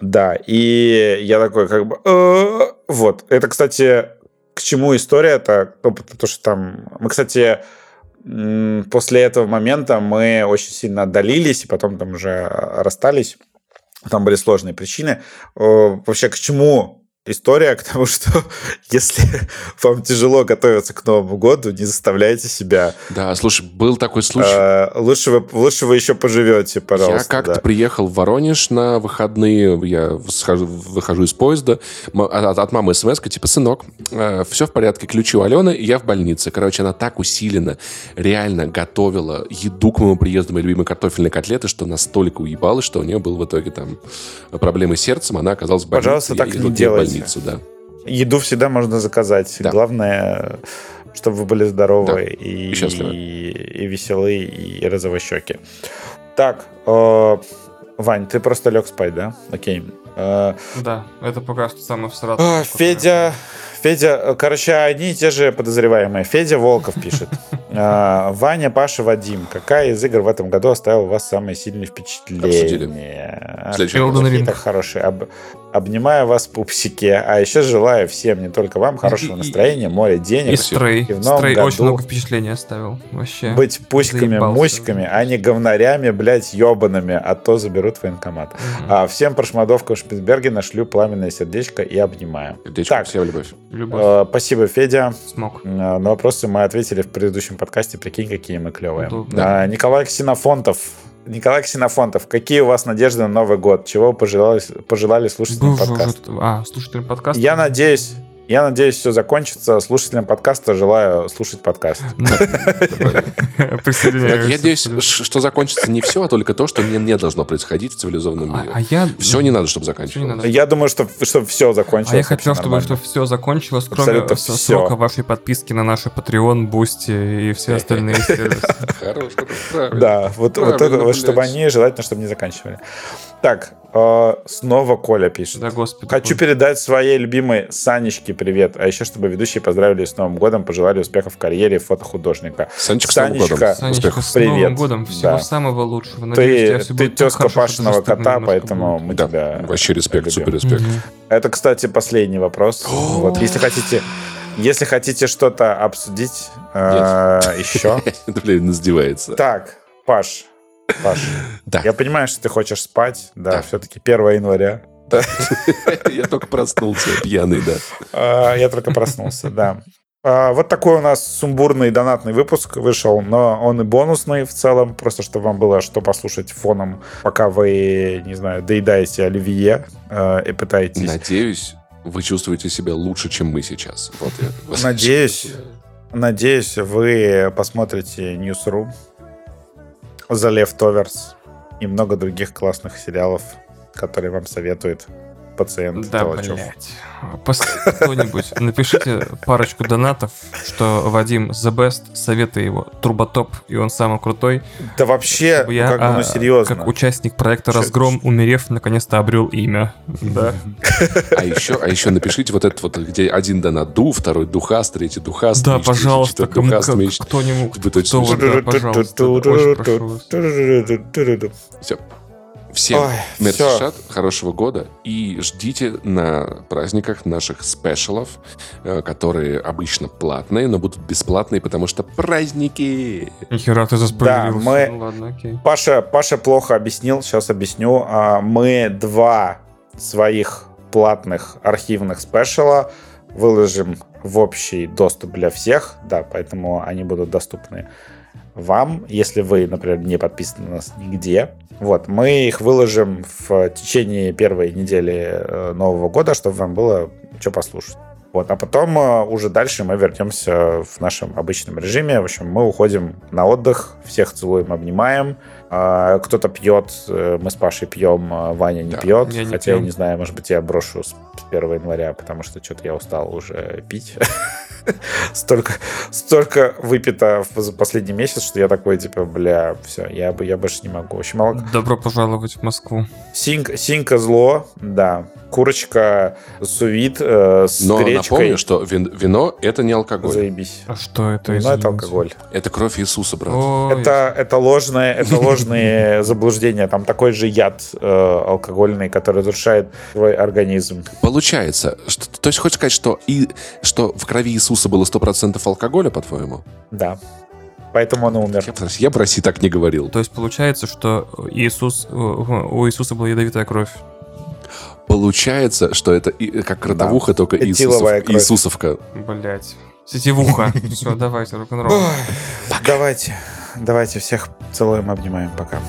Да, и я такой как бы... «Э, Вот. Это, кстати, к чему история? Это ну, то, что там... Мы, кстати, после этого момента мы очень сильно отдалились, и потом там уже расстались. Там были сложные причины. Э, Вообще, к чему история? К тому, что если вам тяжело готовиться к Новому году, не заставляйте себя. Да, слушай, был такой случай. Э, Лучше вы, лучше вы еще поживете, пожалуйста. Я как-то да. приехал в Воронеж на выходные, я схожу- выхожу из поезда, м- от, от мамы смс типа, сынок, все в порядке, ключи у Алены, и я в больнице. Короче, она так усиленно, реально готовила еду к моему приезду, мои любимые картофельные котлеты, что настолько уебалась, что у нее был в итоге там проблемы с сердцем, она оказалась в больнице. Пожалуйста, так не делайте. Больницу, да. Еду всегда можно заказать. Да. Главное, чтобы вы были здоровы Да, и, и счастливы. и, и веселые, и розовощеки. Так, э, Вань, ты просто лег спать, да? Окей. Э, Да, это пока что самый всратый. а, Федя, Федя, э, короче, одни и те же подозреваемые. Федя Волков пишет. А, Ваня, Паша, Вадим. Какая из игр в этом году оставила у вас самые сильные впечатления? Следующий Elden Какие Ring. так хорошие. Об- обнимаю вас, пупсики. А еще желаю всем, не только вам, хорошего И- и- настроения, море И денег, Стрей. И в новом Стрей году очень много впечатлений оставил. Вообще. быть пуськами, муськами, а не говнарями, блядь, ебаными, а то заберут в военкомат. Мгм. А всем прошмадовкам Шпицбергена шлю пламенное сердечко и обнимаю. Сердечко, Так. всем любовь. Любовь. Э, Спасибо, Федя. Смог. Э, На вопросы мы ответили в предыдущем подкасте. Прикинь, какие мы клевые. Удобно. А, Николай Ксенофонтов Николай Ксенофонтов, какие у вас надежды на Новый год? Чего пожелали, пожелали слушателям подкаста? А, слушателям подкаста. Я надеюсь, я надеюсь, все закончится. Слушателям подкаста желаю слушать подкаст. Присоединяюсь. Я надеюсь, что закончится не все, а только то, что не, должно происходить в цивилизованном А, мире. а. Все не надо, чтобы заканчивалось. Я думаю, что, что все закончилось. А я хотел, чтобы все закончилось, кроме срока вашей подписки на наш Patreon, Boosty и все остальные сервисы. Да, вот, это, чтобы они желательно, чтобы не заканчивали. Так, э, снова Коля пишет. Да, господи. Хочу передать своей любимой Санечке привет, а еще чтобы ведущие поздравили с Новым годом, пожелали успехов в карьере фотохудожника. Санечка, с Новым Санечка. годом. Санечка, Успехов. с Привет. Новым годом. Всего Да. самого лучшего. Надеюсь, Ты, ты тезка Пашиного кота, поэтому будет. мы Да, тебя вообще респект, любим. супер респект. Мгм. Это, кстати, последний вопрос. вот, если хотите, если хотите что-то обсудить э, еще. Блин, издевается. Так, Паш, Паш, Да. я понимаю, что ты хочешь спать. Да, Да. все-таки 1 января. Я только проснулся, пьяный, да. А, Я только проснулся, да. А, Вот такой у нас сумбурный донатный выпуск вышел, но он и бонусный в целом, просто чтобы вам было что послушать фоном, пока вы, не знаю, доедаете оливье э, и пытаетесь... Надеюсь, вы чувствуете себя лучше, чем мы сейчас. Вот я. Надеюсь, надеюсь, вы посмотрите Newsroom, The Leftovers и много других классных сериалов, которые вам советует пациент Да, Толочев. блядь. Кто-нибудь, напишите парочку донатов, что Вадим the best, советы его Турботоп, и он самый крутой. Да вообще, я, как бы, ну а, серьезно. как участник проекта «Разгром», умерев, наконец-то обрел имя. Да. А еще, а еще напишите вот этот вот, где один донат ду, второй духаст, третий духаст, Да, пожалуйста, меч. кто-нибудь, Вы точно кто вот, да, пожалуйста. Все. Всем Ой, хорошего года и ждите на праздниках наших спешалов, э, которые обычно платные, но будут бесплатные, потому что праздники. Нихера ты заспойлерился. Да, мы- Ну ладно, окей. Паша, Паша плохо объяснил, сейчас объясню. А, Мы два своих платных архивных спешала выложим в общий доступ для всех, да, поэтому они будут доступны вам, если вы, например, не подписаны на нас нигде. Вот, мы их выложим в течение первой недели э, Нового года, чтобы вам было что послушать. Вот, а потом э, уже дальше мы вернемся в нашем обычном режиме. В общем, мы уходим на отдых, всех целуем, обнимаем. А, Кто-то пьет, э, мы с Пашей пьем, а Ваня не Да, пьет. я не хотя пью. я не знаю, может быть, я брошу с 1 января, потому что что-то я устал уже пить. Столько, столько выпито за последний месяц, что я такой, типа, бля, все, я, я больше не могу. Общем, алк- Добро пожаловать в Москву. Синька, синька зло, да. Курочка сувид э, с Но гречкой. напомню, что вин- вино — это не алкоголь. Заебись. А что это? Вино это алкоголь. Это кровь Иисуса, брат. Ой, Это, это ложные, это ложные заблуждения. Там такой же яд э, алкогольный, который разрушает твой организм. Получается, что, то есть хочешь сказать, что, и, что в крови Иисуса было 100% алкоголя, по-твоему? Да. Поэтому он и умер. Я, я бы России так не говорил. То есть получается, что Иисус, у Иисуса была ядовитая кровь. Получается, что это и- как родовуха, только Этиловая Иисусов. Иисусовка. Блять. Сетевуха. Все, давайте, рок-н-ролл. Давайте, давайте всех целуем, обнимаем. Пока.